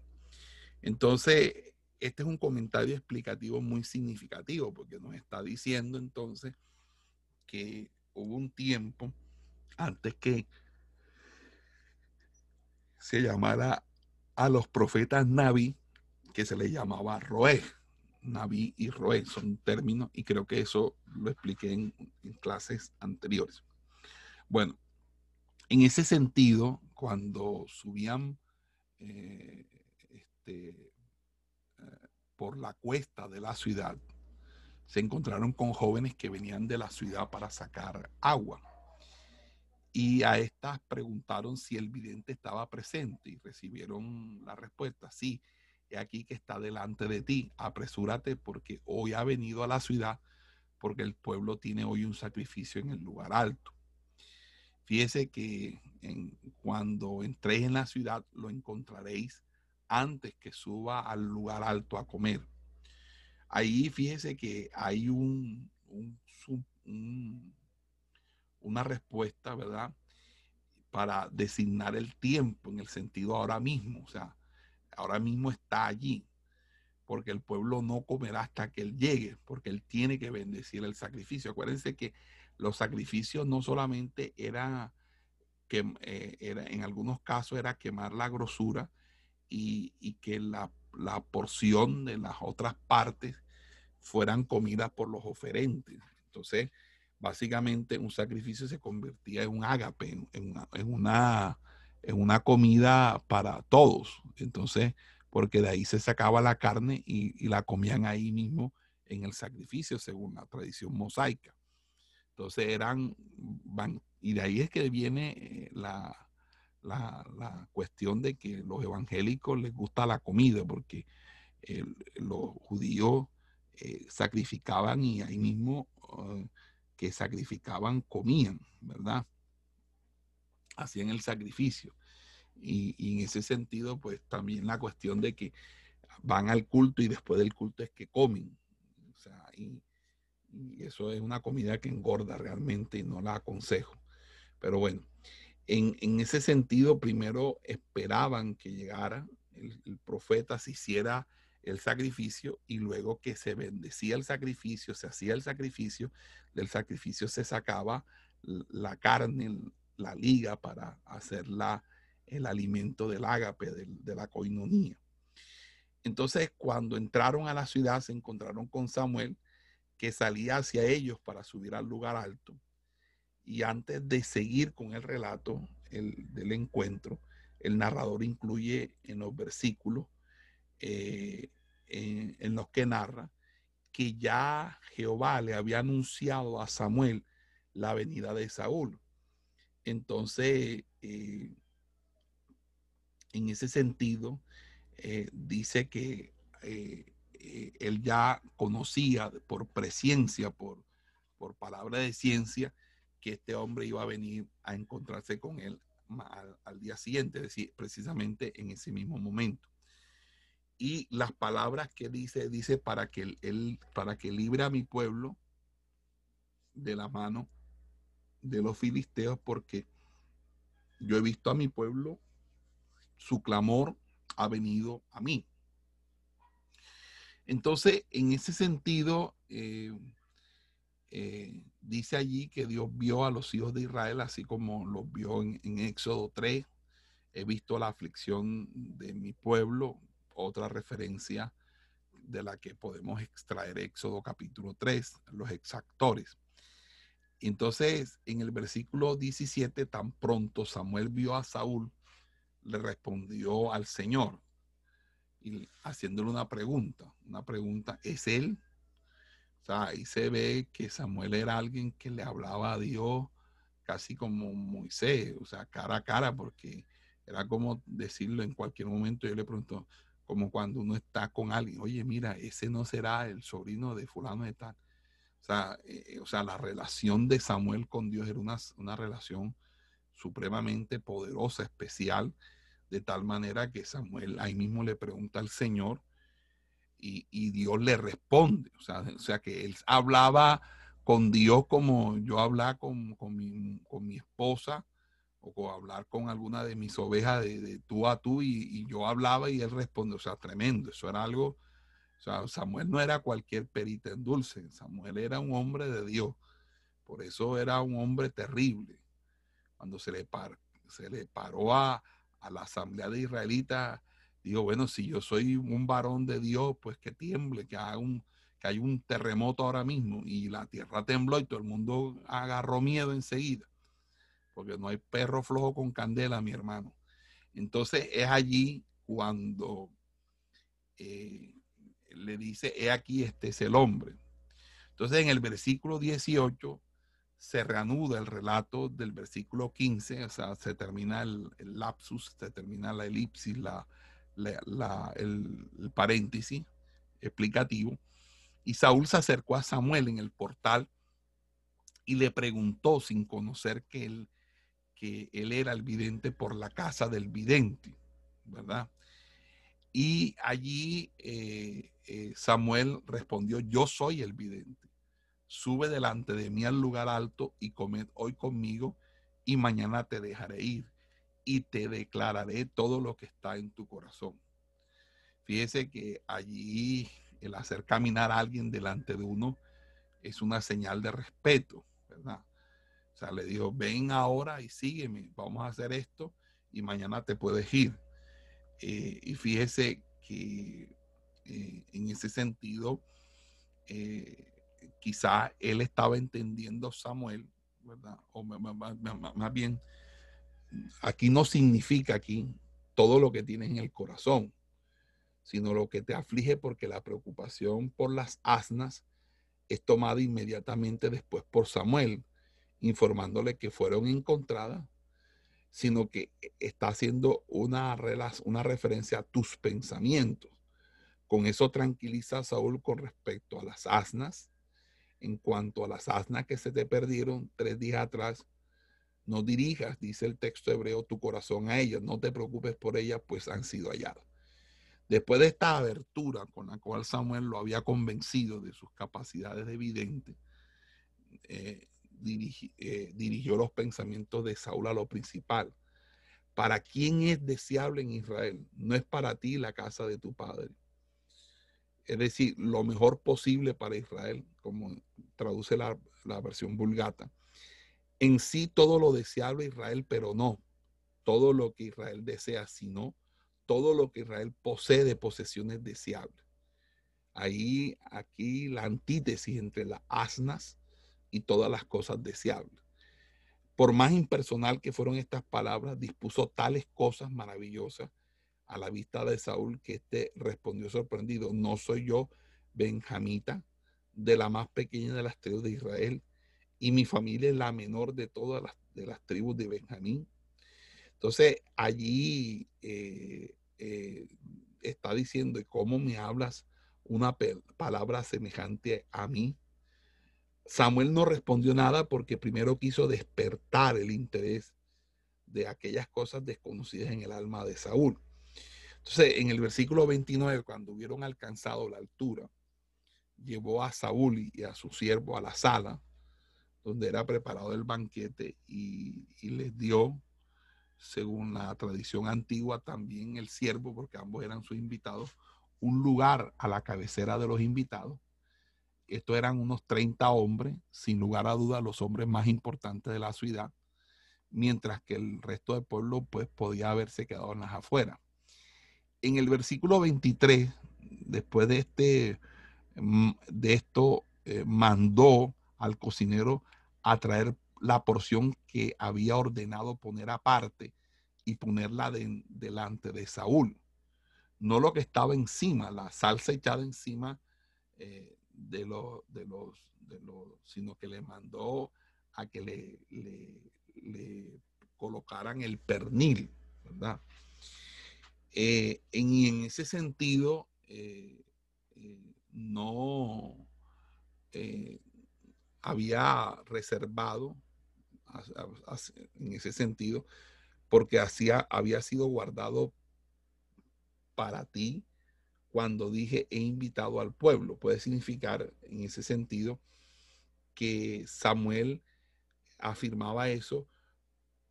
[SPEAKER 1] Entonces, este es un comentario explicativo muy significativo porque nos está diciendo entonces que hubo un tiempo antes que se llamara a los profetas Naví, que se les llamaba Roé. Naví y Roé son términos y creo que eso lo expliqué en, clases anteriores. Bueno, en ese sentido, cuando subían eh, este, eh, por la cuesta de la ciudad, se encontraron con jóvenes que venían de la ciudad para sacar agua y a estas preguntaron si el vidente estaba presente y recibieron la respuesta, sí, he aquí que está delante de ti, apresúrate porque hoy ha venido a la ciudad, porque el pueblo tiene hoy un sacrificio en el lugar alto. Fíjese que cuando entréis en la ciudad lo encontraréis antes que suba al lugar alto a comer. Ahí fíjese que hay un, una respuesta, ¿verdad? Para designar el tiempo en el sentido ahora mismo. O sea, ahora mismo está allí, porque el pueblo no comerá hasta que él llegue, porque él tiene que bendecir el sacrificio. Acuérdense que los sacrificios no solamente era que eh, era, en algunos casos era quemar la grosura y, que la, la, porción de las otras partes fueran comidas por los oferentes. Entonces, básicamente un sacrificio se convertía en un ágape, en, en, una, en una comida para todos. Entonces, porque de ahí se sacaba la carne y, la comían ahí mismo en el sacrificio, según la tradición mosaica. Entonces eran, y de ahí es que viene eh, la, la, cuestión de que los evangélicos les gusta la comida, porque los judíos eh, sacrificaban y ahí mismo uh, que sacrificaban comían, ¿verdad? Hacían el sacrificio. Y, en ese sentido, pues también la cuestión de que van al culto y después del culto es que comen. O sea, y, eso es una comida que engorda realmente y no la aconsejo. Pero bueno, en, ese sentido, primero esperaban que llegara el, el, profeta, se hiciera el sacrificio y luego que se bendecía el sacrificio, se hacía el sacrificio, del sacrificio se sacaba la carne, la liga para hacer la, el alimento del ágape, de, la coinonía. Entonces, cuando entraron a la ciudad, se encontraron con Samuel, que salía hacia ellos para subir al lugar alto. Y antes de seguir con el relato del encuentro, el narrador incluye en los versículos eh, en, los que narra que ya Jehová le había anunciado a Samuel la venida de Saúl. Entonces, eh, en ese sentido, eh, dice que él ya conocía por presencia, por, por palabra de ciencia, que este hombre iba a venir a encontrarse con él al, día siguiente, decir, precisamente en ese mismo momento. Y las palabras que dice, dice para que él, para que libre a mi pueblo de la mano de los filisteos, porque yo he visto a mi pueblo su clamor ha venido a mí. Entonces, en ese sentido, eh, eh, dice allí que Dios vio a los hijos de Israel así como los vio en, en, Éxodo 3. He visto la aflicción de mi pueblo, otra referencia de la que podemos extraer Éxodo capítulo 3, los exactores. Entonces, en el versículo 17, tan pronto Samuel vio a Saúl le respondió al Señor y haciéndole una pregunta, una pregunta, ¿es él? O sea, ahí se ve que Samuel era alguien que le hablaba a Dios casi como Moisés, o sea, cara a cara, porque era como decirlo en cualquier momento. Yo le pregunto, como cuando uno está con alguien, oye, mira, ese no será el sobrino de fulano de tal. O sea, eh, o sea la relación de Samuel con Dios era una, una relación supremamente poderosa, especial, de tal manera que Samuel ahí mismo le pregunta al Señor y, Dios le responde. O sea, o sea, que él hablaba con Dios como yo hablaba con, mi, esposa o hablar con alguna de mis ovejas de, tú a tú y, yo hablaba y él responde. O sea, tremendo. Eso era algo. O sea, Samuel no era cualquier perita en dulce. Samuel era un hombre de Dios. Por eso era un hombre terrible. Cuando se le, se le paró a, a la asamblea de israelitas, digo, bueno, si yo soy un varón de Dios, pues que tiemble, que, haga un, que hay un terremoto ahora mismo y la tierra tembló y todo el mundo agarró miedo enseguida, porque no hay perro flojo con candela, mi hermano. Entonces es allí cuando eh, le dice, he aquí, este es el hombre. Entonces en el versículo 18 se reanuda el relato del versículo 15, o sea, se termina el, lapsus, se termina la elipsis, la, el, paréntesis explicativo. Y Saúl se acercó a Samuel en el portal y le preguntó sin conocer que él, que él era el vidente por la casa del vidente, ¿verdad? Y allí eh, eh, Samuel respondió, yo soy el vidente. Sube delante de mí al lugar alto y comed hoy conmigo y mañana te dejaré ir y te declararé todo lo que está en tu corazón. Fíjese que allí el hacer caminar a alguien delante de uno es una señal de respeto, ¿verdad? O sea, le dijo, ven ahora y sígueme, vamos a hacer esto y mañana te puedes ir. Eh, y fíjese que eh, en ese sentido, eh, quizá él estaba entendiendo Samuel, ¿verdad? O más, bien, aquí no significa aquí todo lo que tienes en el corazón, sino lo que te aflige porque la preocupación por las asnas es tomada inmediatamente después por Samuel, informándole que fueron encontradas, sino que está haciendo una, una referencia a tus pensamientos. Con eso tranquiliza a Saúl con respecto a las asnas. En cuanto a las asnas que se te perdieron tres días atrás, no dirijas, dice el texto hebreo, tu corazón a ellas. No te preocupes por ellas, pues han sido halladas. Después de esta abertura con la cual Samuel lo había convencido de sus capacidades de eh, eh, dirigió los pensamientos de Saúl a lo principal. ¿Para quién es deseable en Israel? No es para ti la casa de tu padre es decir, lo mejor posible para Israel, como traduce la, versión vulgata. En sí todo lo deseable Israel, pero no todo lo que Israel desea, sino todo lo que Israel posee posesiones deseables. Ahí, aquí la antítesis entre las asnas y todas las cosas deseables. Por más impersonal que fueron estas palabras, dispuso tales cosas maravillosas a la vista de Saúl que éste respondió sorprendido, no soy yo benjamita de la más pequeña de las tribus de Israel y mi familia es la menor de todas las, de las tribus de Benjamín. Entonces allí eh, eh, está diciendo, ¿cómo me hablas una palabra semejante a mí? Samuel no respondió nada porque primero quiso despertar el interés de aquellas cosas desconocidas en el alma de Saúl. Entonces, en el versículo 29, cuando hubieron alcanzado la altura, llevó a Saúl y a su siervo a la sala donde era preparado el banquete y, les dio, según la tradición antigua, también el siervo, porque ambos eran sus invitados, un lugar a la cabecera de los invitados. Estos eran unos 30 hombres, sin lugar a duda los hombres más importantes de la ciudad, mientras que el resto del pueblo pues podía haberse quedado en las afueras en el versículo 23, después de, este, mm, de esto, eh, mandó al cocinero a traer la porción que había ordenado poner aparte y ponerla delante de Saúl. No lo que estaba encima, la salsa echada encima eh, de, los, de, los, de los, sino que le mandó a que le, le, colocaran el pernil, ¿verdad? Eh, en, ese sentido, eh, eh, no había reservado en ese sentido, porque hacía, había sido guardado para ti cuando dije he invitado al pueblo. Puede significar en ese sentido que Samuel afirmaba eso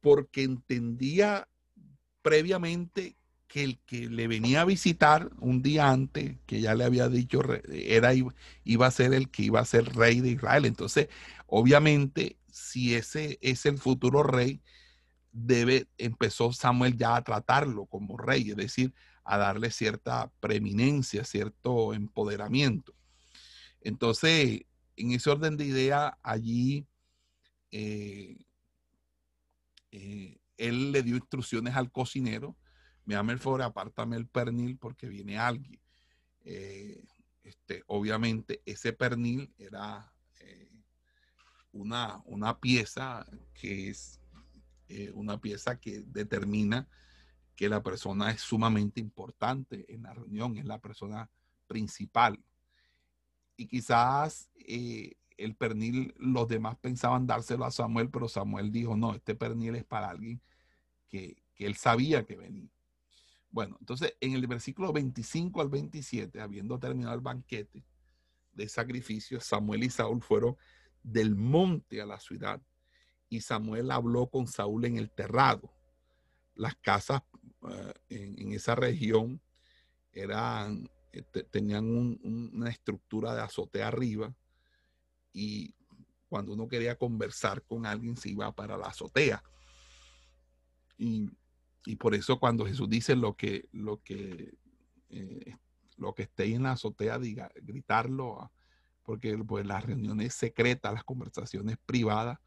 [SPEAKER 1] porque entendía previamente que el que le venía a visitar un día antes, que ya le había dicho, era, iba a ser el que iba a ser rey de Israel. Entonces, obviamente, si ese es el futuro rey, debe, empezó Samuel ya a tratarlo como rey, es decir, a darle cierta preeminencia, cierto empoderamiento. Entonces, en ese orden de idea, allí eh, eh, él le dio instrucciones al cocinero me llama el favor, apártame el pernil porque viene alguien. Eh, este, obviamente ese pernil era una, una, pieza que es una pieza que determina que la persona es sumamente importante en la reunión, es la persona principal. Y quizás eh, el pernil, los demás pensaban dárselo a Samuel, pero Samuel dijo, no, este pernil es para alguien que, que él sabía que venía. Bueno, entonces en el versículo 25 al 27, habiendo terminado el banquete de sacrificio, Samuel y Saúl fueron del monte a la ciudad y Samuel habló con Saúl en el terrado. Las casas eh, en, esa región eran, eh, tenían una estructura de azotea arriba y cuando uno quería conversar con alguien se iba para la azotea. Y, por eso cuando Jesús dice lo que, lo que, eh, lo que esté en la azotea, diga, gritarlo, porque pues, las reuniones secretas, las conversaciones privadas,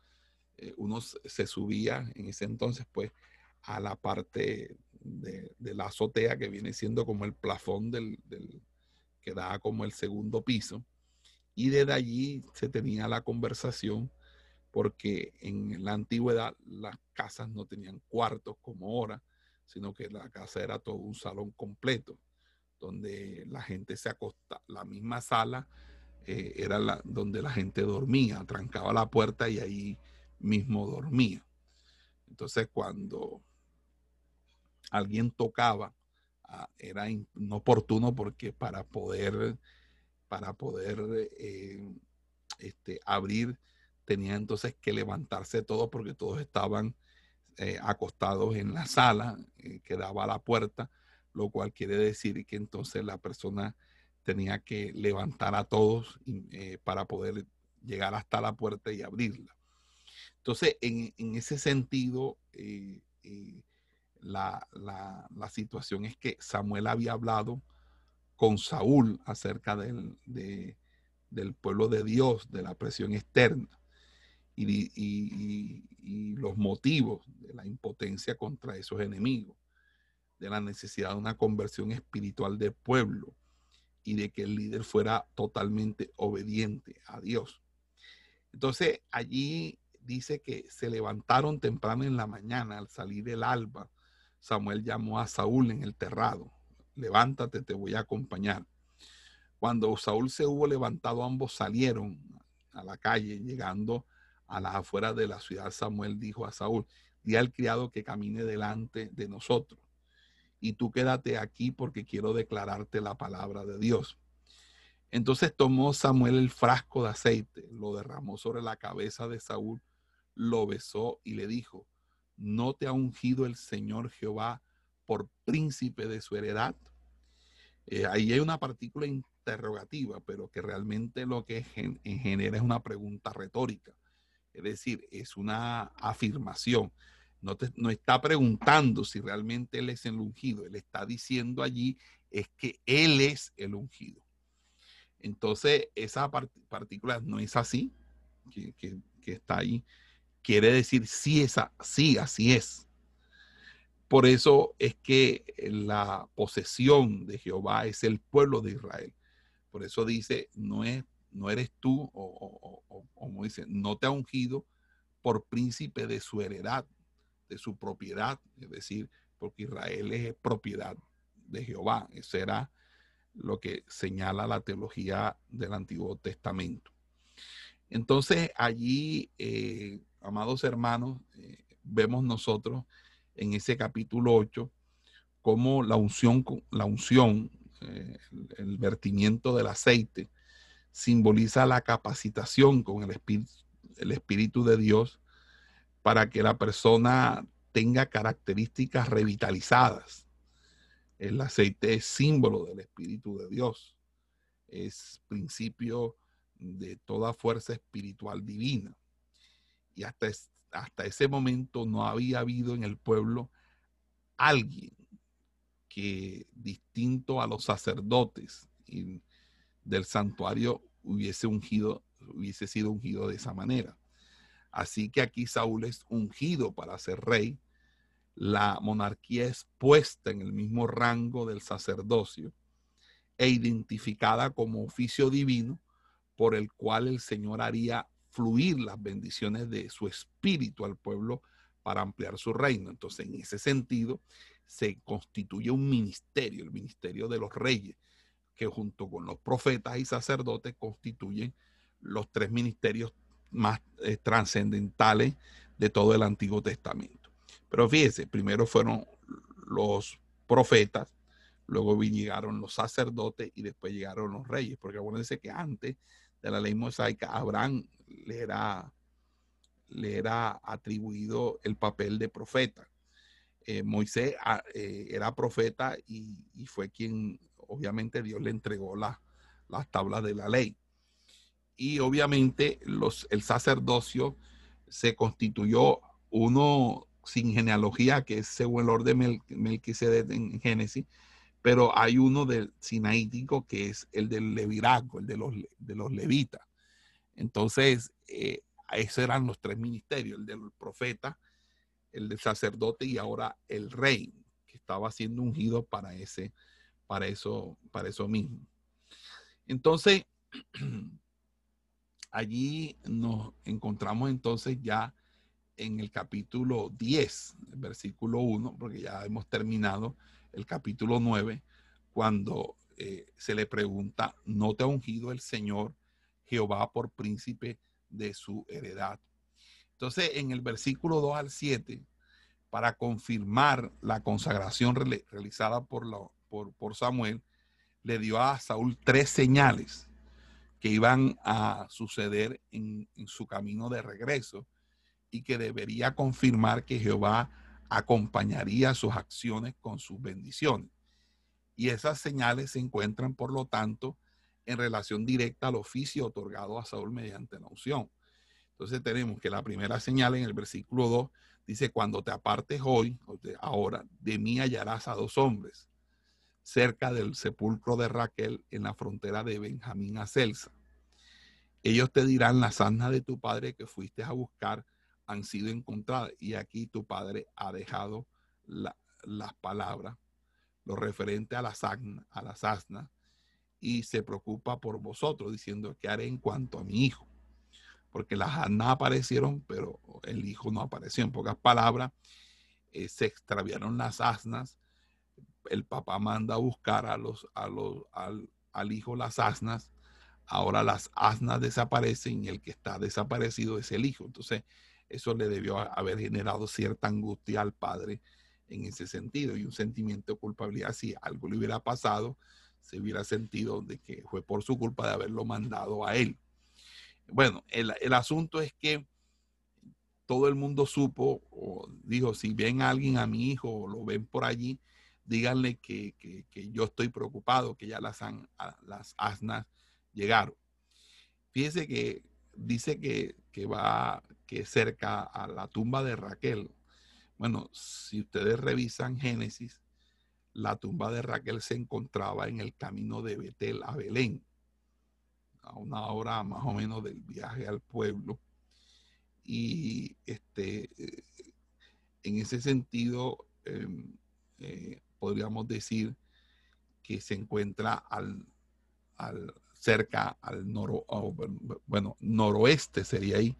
[SPEAKER 1] uno se subía en ese entonces, pues, a la parte de, la azotea que viene siendo como el plafón del, que da como el segundo piso. Y desde allí se tenía la conversación porque en la antigüedad las casas no tenían cuartos como ahora, sino que la casa era todo un salón completo, donde la gente se acostaba, la misma sala eh, era la, donde la gente dormía, trancaba la puerta y ahí mismo dormía. Entonces cuando alguien tocaba, ah, era inoportuno porque para poder, para poder eh, este, abrir, tenía entonces que levantarse todo porque todos estaban eh, acostados en la sala eh, que daba a la puerta, lo cual quiere decir que entonces la persona tenía que levantar a todos para poder llegar hasta la puerta y abrirla. Entonces, en, ese sentido, la, situación es que Samuel había hablado con Saúl acerca del, del pueblo de Dios, de la presión externa y, los motivos de la impotencia contra esos enemigos, de la necesidad de una conversión espiritual del pueblo y de que el líder fuera totalmente obediente a Dios. Entonces allí dice que se levantaron temprano en la mañana al salir del alba Samuel llamó a Saúl en el terrado. Levántate, te voy a acompañar. Cuando Saúl se hubo levantado, ambos salieron a la calle, llegando a las afueras de la ciudad. Samuel dijo a Saúl, di al criado que camine delante de nosotros. Y tú quédate aquí porque quiero declararte la palabra de Dios. Entonces tomó Samuel el frasco de aceite, lo derramó sobre la cabeza de Saúl, lo besó y le dijo, ¿no te ha ungido el Señor Jehová por príncipe de su heredad? Eh, ahí hay una partícula interrogativa, pero que realmente lo que genera es una pregunta retórica. Es decir, es una afirmación. No, no está preguntando si realmente Él es el ungido. Él está diciendo allí es que Él es el ungido. Entonces, esa partícula no es así, que, que está ahí, quiere decir sí, es así, así es. Por eso es que la posesión de Jehová es el pueblo de Israel. Por eso dice, no, es, no eres tú, o, como dice, no te ha ungido por príncipe de su heredad, de su propiedad, es decir, porque Israel es propiedad de Jehová. Eso era lo que señala la teología del Antiguo Testamento. Entonces allí eh, amados hermanos, eh, vemos nosotros en ese capítulo 8 cómo la unción, la unción eh, el, vertimiento del aceite, simboliza la capacitación con el espíritu, el espíritu de Dios para que la persona tenga características revitalizadas. El aceite es símbolo del Espíritu de Dios, es principio de toda fuerza espiritual divina. Y hasta, hasta ese momento no había habido en el pueblo alguien que distinto a los sacerdotes del santuario hubiese ungido, hubiese sido ungido de esa manera. Así que aquí Saúl es ungido para ser rey. La monarquía es puesta en el mismo rango del sacerdocio e identificada como oficio divino por el cual el Señor haría fluir las bendiciones de su espíritu al pueblo para ampliar su reino. Entonces, en ese sentido, se constituye un ministerio, el ministerio de los reyes, que junto con los profetas y sacerdotes constituyen los tres ministerios más eh, trascendentales de todo el Antiguo Testamento. Pero fíjese, primero fueron los profetas, luego llegaron los sacerdotes y después llegaron los reyes, porque acuérdense que antes de la ley mosaica, Abraham le era, le era atribuido el papel de profeta. Eh, Moisés ah, eh, era profeta y, fue quien, obviamente, Dios le entregó las tablas de la ley. Y obviamente los, el sacerdocio se constituyó uno sin genealogía, que es según el orden Melquisedec en Génesis, pero hay uno del sinaítico que es el del levirazgo, el de los, de los levitas. Entonces, eh, esos eran los tres ministerios, el del profeta, el del sacerdote y ahora el rey, que estaba siendo ungido para ese, para eso, para eso mismo. Entonces, allí nos encontramos entonces ya en el capítulo 10, versículo 1, porque ya hemos terminado el capítulo 9, cuando eh, se le pregunta, ¿no te ha ungido el Señor Jehová por príncipe de su heredad? Entonces, en el versículo 2 al 7, para confirmar la consagración realizada por, por, Samuel, le dio a Saúl tres señales que iban a suceder en, en, su camino de regreso y que debería confirmar que Jehová acompañaría sus acciones con sus bendiciones. Y esas señales se encuentran, por lo tanto, en relación directa al oficio otorgado a Saúl mediante la unción. Entonces tenemos que la primera señal en el versículo 2 dice, cuando te apartes hoy, ahora, de mí hallarás a dos hombres cerca del sepulcro de Raquel en la frontera de Benjamín a Celsa. Ellos te dirán, las asnas de tu padre que fuiste a buscar han sido encontradas y aquí tu padre ha dejado las palabras, lo referente a las, a las asnas y se preocupa por vosotros diciendo, ¿qué haré en cuanto a mi hijo? porque las asnas aparecieron, pero el hijo no apareció. En pocas palabras, eh, se extraviaron las asnas. El papá manda a buscar a los, a los, al, al hijo las asnas. Ahora las asnas desaparecen y el que está desaparecido es el hijo. Entonces, eso le debió haber generado cierta angustia al padre en ese sentido y un sentimiento de culpabilidad. Si algo le hubiera pasado, se hubiera sentido de que fue por su culpa de haberlo mandado a él. Bueno, el, asunto es que todo el mundo supo, o dijo, si ven a alguien a mi hijo o lo ven por allí, díganle que, yo estoy preocupado, que ya las, las asnas llegaron. Fíjese que dice que, que va que cerca a la tumba de Raquel. Bueno, si ustedes revisan Génesis, la tumba de Raquel se encontraba en el camino de Betel a Belén a una hora más o menos del viaje al pueblo. Y este, eh, en ese sentido, em, eh, podríamos decir que se encuentra al, al cerca al noro, bueno, noroeste sería ahí,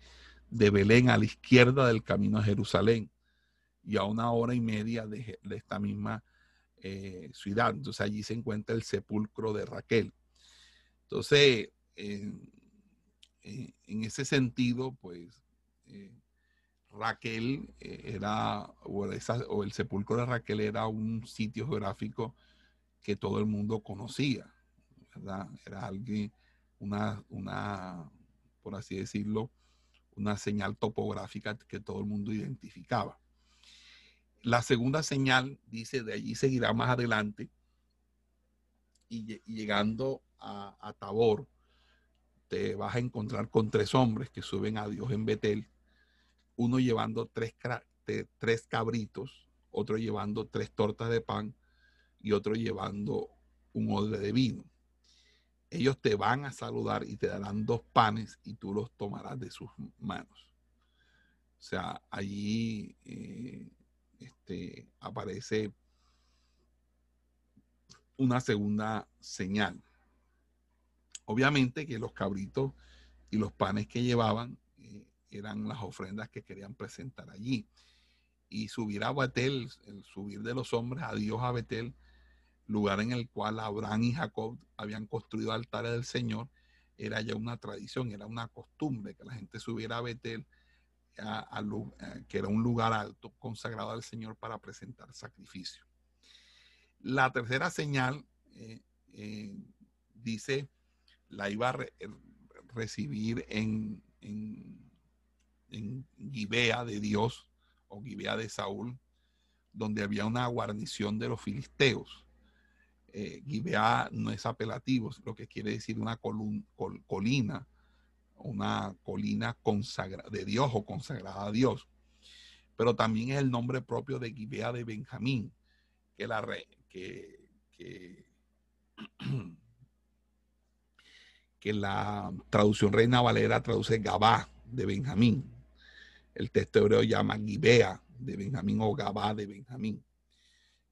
[SPEAKER 1] de Belén a la izquierda del camino a Jerusalén y a una hora y media de, esta misma eh, ciudad. Entonces allí se encuentra el sepulcro de Raquel. Entonces, en ese sentido, pues eh, Raquel eh, era, o, el sepulcro de Raquel era un sitio geográfico que todo el mundo conocía. Era alguien, una, una, por así decirlo, una señal topográfica que todo el mundo identificaba. La segunda señal dice, de allí seguirá más adelante y, llegando a, Tabor, te vas a encontrar con tres hombres que suben a Dios en Betel, uno llevando tres, tres cabritos, otro llevando tres tortas de pan y otro llevando un odre de vino. Ellos te van a saludar y te darán dos panes y tú los tomarás de sus manos. O sea, allí eh, este, aparece una segunda señal. Obviamente que los cabritos y los panes que llevaban eh, eran las ofrendas que querían presentar allí. y subir a Betel, el subir de los hombres a Dios a Betel, lugar en el cual Abraham y Jacob habían construido altares del Señor, era ya una tradición, era una costumbre que la gente subiera a Betel, que era un lugar alto consagrado al Señor para presentar sacrificio. La tercera señal eh, eh, dice, la iba a recibir en, en, de Dios o Gibea de Saúl, donde había una guarnición de los filisteos. Eh, no es apelativo, lo que quiere decir una colina, una colina consagrada de Dios o consagrada a Dios. Pero también es el nombre propio de Gibea de Benjamín, que la que, que, que la traducción Reina Valera traduce Gabá de Benjamín. El texto hebreo llama Gibea de Benjamín o Gabá de Benjamín,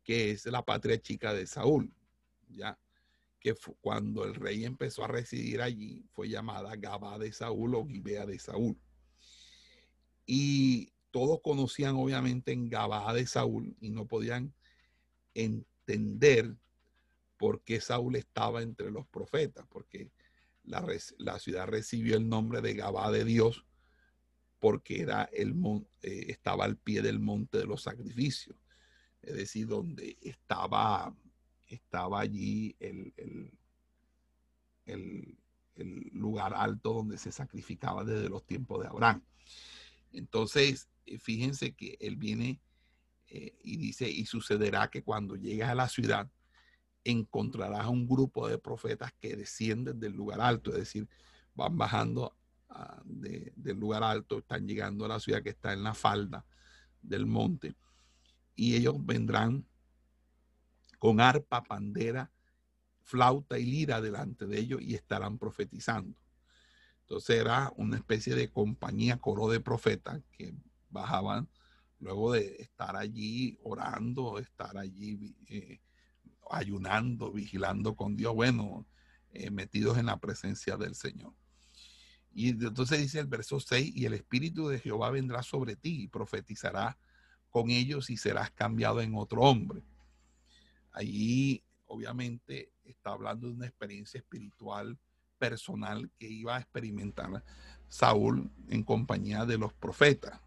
[SPEAKER 1] que es la patria chica de Saúl, ya que cuando el rey empezó a residir allí fue llamada Gabá de Saúl o Gibea de Saúl. Y todos conocían obviamente en Gabá de Saúl y no podían entender por qué Saúl estaba entre los profetas, porque la, la ciudad recibió el nombre de Gabá de Dios porque era el, eh, estaba al pie del monte de los sacrificios, es decir, donde estaba, estaba allí el, el, lugar alto donde se sacrificaba desde los tiempos de Abraham. Entonces, eh, fíjense que él viene eh, y dice, y sucederá que cuando llegues a la ciudad, encontrarás un grupo de profetas que descienden del lugar alto, es decir, van bajando del lugar alto, están llegando a la ciudad que está en la falda del monte. Y ellos vendrán con arpa, pandera, flauta y lira delante de ellos y estarán profetizando. Entonces era una especie de compañía, coro de profetas que bajaban luego de estar allí orando, estar allí eh, ayunando, vigilando con Dios, bueno, eh, metidos en la presencia del Señor. Y entonces dice el verso 6, y el Espíritu de Jehová vendrá sobre ti y profetizará con ellos y serás cambiado en otro hombre. Allí obviamente está hablando de una experiencia espiritual personal que iba a experimentar Saúl en compañía de los profetas.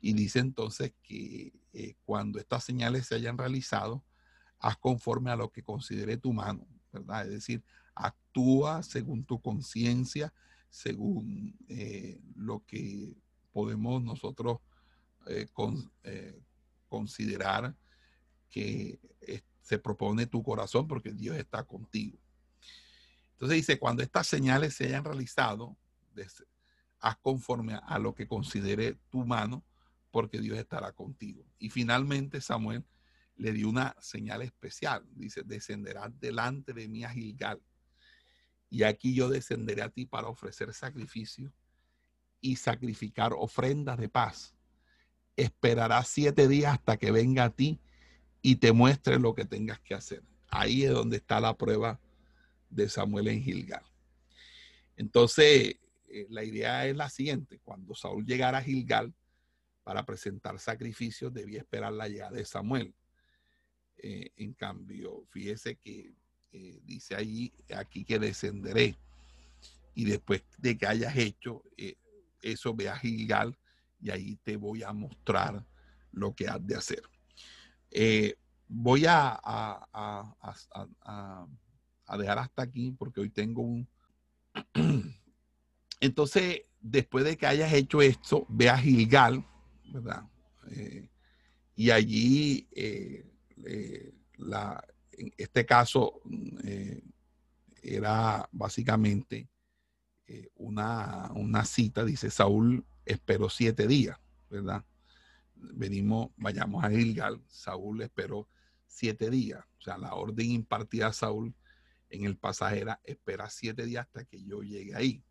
[SPEAKER 1] Y dice entonces que eh, cuando estas señales se hayan realizado, haz conforme a lo que considere tu mano, ¿verdad? Es decir, actúa según tu conciencia según eh, lo que podemos nosotros eh, considerar que se propone tu corazón porque Dios está contigo. Entonces dice, cuando estas señales se hayan realizado, haz conforme a lo que considere tu mano, porque Dios estará contigo. Y finalmente Samuel le dio una señal especial. Dice, descenderás delante de mí a Gilgal y aquí yo descenderé a ti para ofrecer sacrificio y sacrificar ofrendas de paz. Esperarás siete días hasta que venga a ti y te muestre lo que tengas que hacer. Ahí es donde está la prueba de Samuel en Gilgal. Entonces, eh, la idea es la siguiente. Cuando Saúl llegara a Gilgal para presentar sacrificios, debía esperar la llegada de Samuel. Eh, en cambio, fíjese que eh, dice allí, aquí que descenderé. Y después de que hayas hecho eso, ve a Gilgal y ahí te voy a mostrar lo que has de hacer. Eh, voy a, dejar hasta aquí porque hoy tengo un... Entonces, después de que hayas hecho esto, ve a Gilgal, ¿verdad? y allí la, en este caso eh, era básicamente eh, una, una, cita, dice Saúl esperó siete días, ¿verdad? Venimos, vayamos a Gilgal, Saúl esperó siete días, o sea, la orden impartida a Saúl en el pasaje era espera siete días hasta que yo llegue ahí.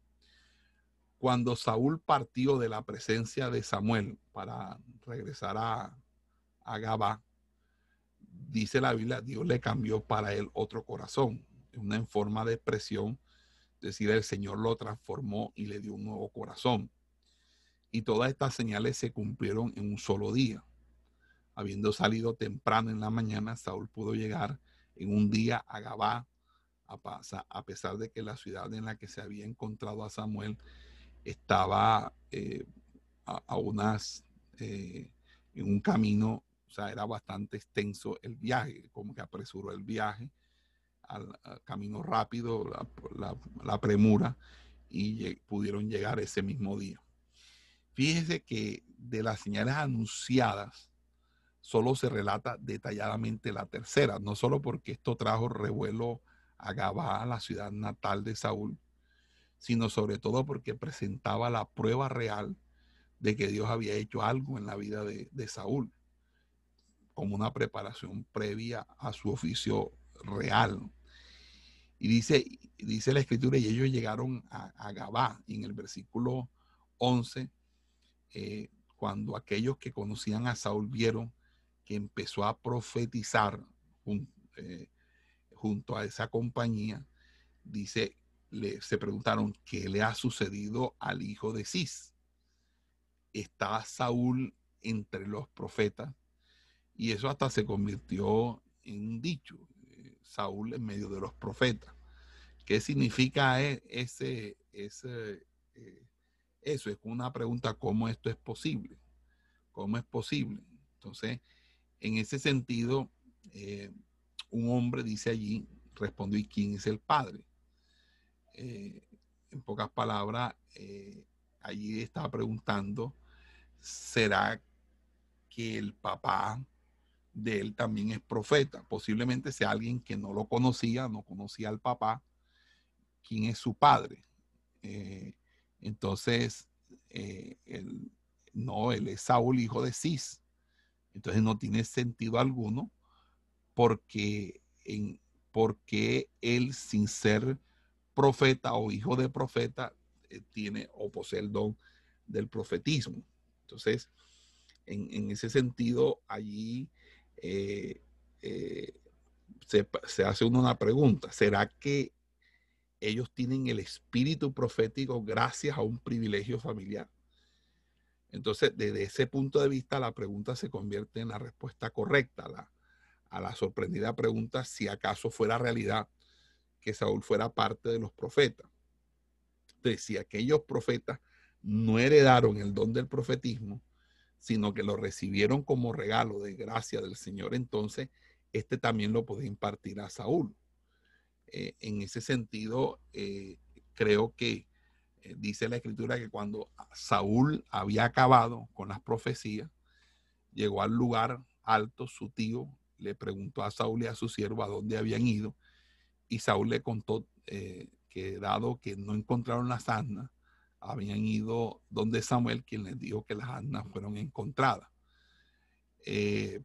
[SPEAKER 1] Cuando Saúl partió de la presencia de Samuel para regresar a, a Gabá, dice la Biblia, Dios le cambió para él otro corazón, una en forma de expresión, es decir, el Señor lo transformó y le dio un nuevo corazón. Y todas estas señales se cumplieron en un solo día. habiendo salido temprano en la mañana, Saúl pudo llegar en un día a Gabá, a, pesar de que la ciudad en la que se había encontrado a Samuel estaba eh, a, unas, eh, en un camino, o sea, era bastante extenso el viaje, como que apresuró el viaje al, camino rápido, la, premura, y pudieron llegar ese mismo día. Fíjese que de las señales anunciadas, solo se relata detalladamente la tercera, no solo porque esto trajo revuelo a Gabá, la ciudad natal de Saúl, sino sobre todo porque presentaba la prueba real de que Dios había hecho algo en la vida de, Saúl, como una preparación previa a su oficio real. Y dice, dice la escritura, y ellos llegaron a, Gabá, en el versículo 11, eh, cuando aquellos que conocían a Saúl vieron que empezó a profetizar eh, junto a esa compañía, dice, le, se preguntaron, ¿qué le ha sucedido al hijo de Cis? Está Saúl entre los profetas y eso hasta se convirtió en un dicho, eh, Saúl en medio de los profetas. ¿Qué significa e, ese, ese eso? Es una pregunta, ¿cómo esto es posible? ¿Cómo es posible? Entonces, en ese sentido, eh, un hombre dice allí, respondió, ¿y quién es el padre? Eh, en pocas palabras, eh, allí estaba preguntando, ¿será que el papá de él también es profeta? Posiblemente sea alguien que no lo conocía, no conocía al papá, quién es su padre. Entonces, no, él es Saúl, hijo de Cis. Entonces no tiene sentido alguno porque, en, porque él sin ser profeta o hijo de profeta eh, tiene o posee el don del profetismo. Entonces, en, ese sentido, allí eh, eh, se, se, hace una pregunta, ¿será que ellos tienen el espíritu profético gracias a un privilegio familiar? Entonces, desde ese punto de vista, la pregunta se convierte en la respuesta correcta a la sorprendida pregunta si acaso fuera realidad que Saúl fuera parte de los profetas. Entonces, si aquellos profetas no heredaron el don del profetismo, sino que lo recibieron como regalo de gracia del Señor, entonces este también lo puede impartir a Saúl. Eh, en ese sentido, eh, creo que eh, dice la escritura que cuando Saúl había acabado con las profecías, llegó al lugar alto, su tío le preguntó a Saúl y a su siervo a dónde habían ido, y Saúl le contó que dado que no encontraron las asnas, habían ido donde Samuel, quien les dijo que las asnas fueron encontradas.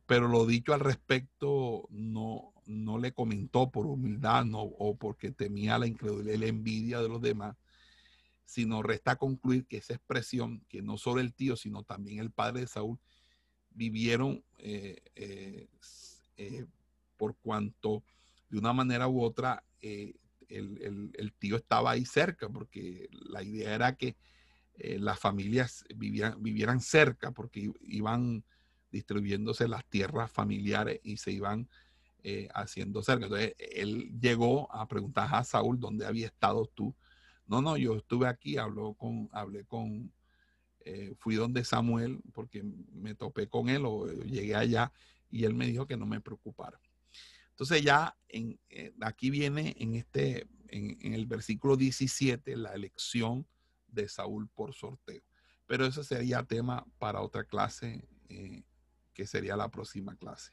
[SPEAKER 1] Pero lo dicho al respecto no, no le comentó por humildad no, o porque temía la incredulidad y la envidia de los demás, sino resta concluir que esa expresión, que no solo el tío, sino también el padre de Saúl, vivieron eh, eh, eh, por cuanto de una manera u otra el, tío estaba ahí cerca, porque la idea era que las familias vivieran cerca, porque iban distribuyéndose las tierras familiares y se iban haciendo cerca. Entonces él llegó a preguntar a Saúl dónde había estado tú no, no, yo estuve aquí, habló con, hablé con, eh, fui donde Samuel porque me topé con él o eh, llegué allá y él me dijo que no me preocupara. Entonces ya en, eh, aquí viene en este, en, el versículo 17, la elección de Saúl por sorteo. Pero eso sería tema para otra clase, que sería la próxima clase.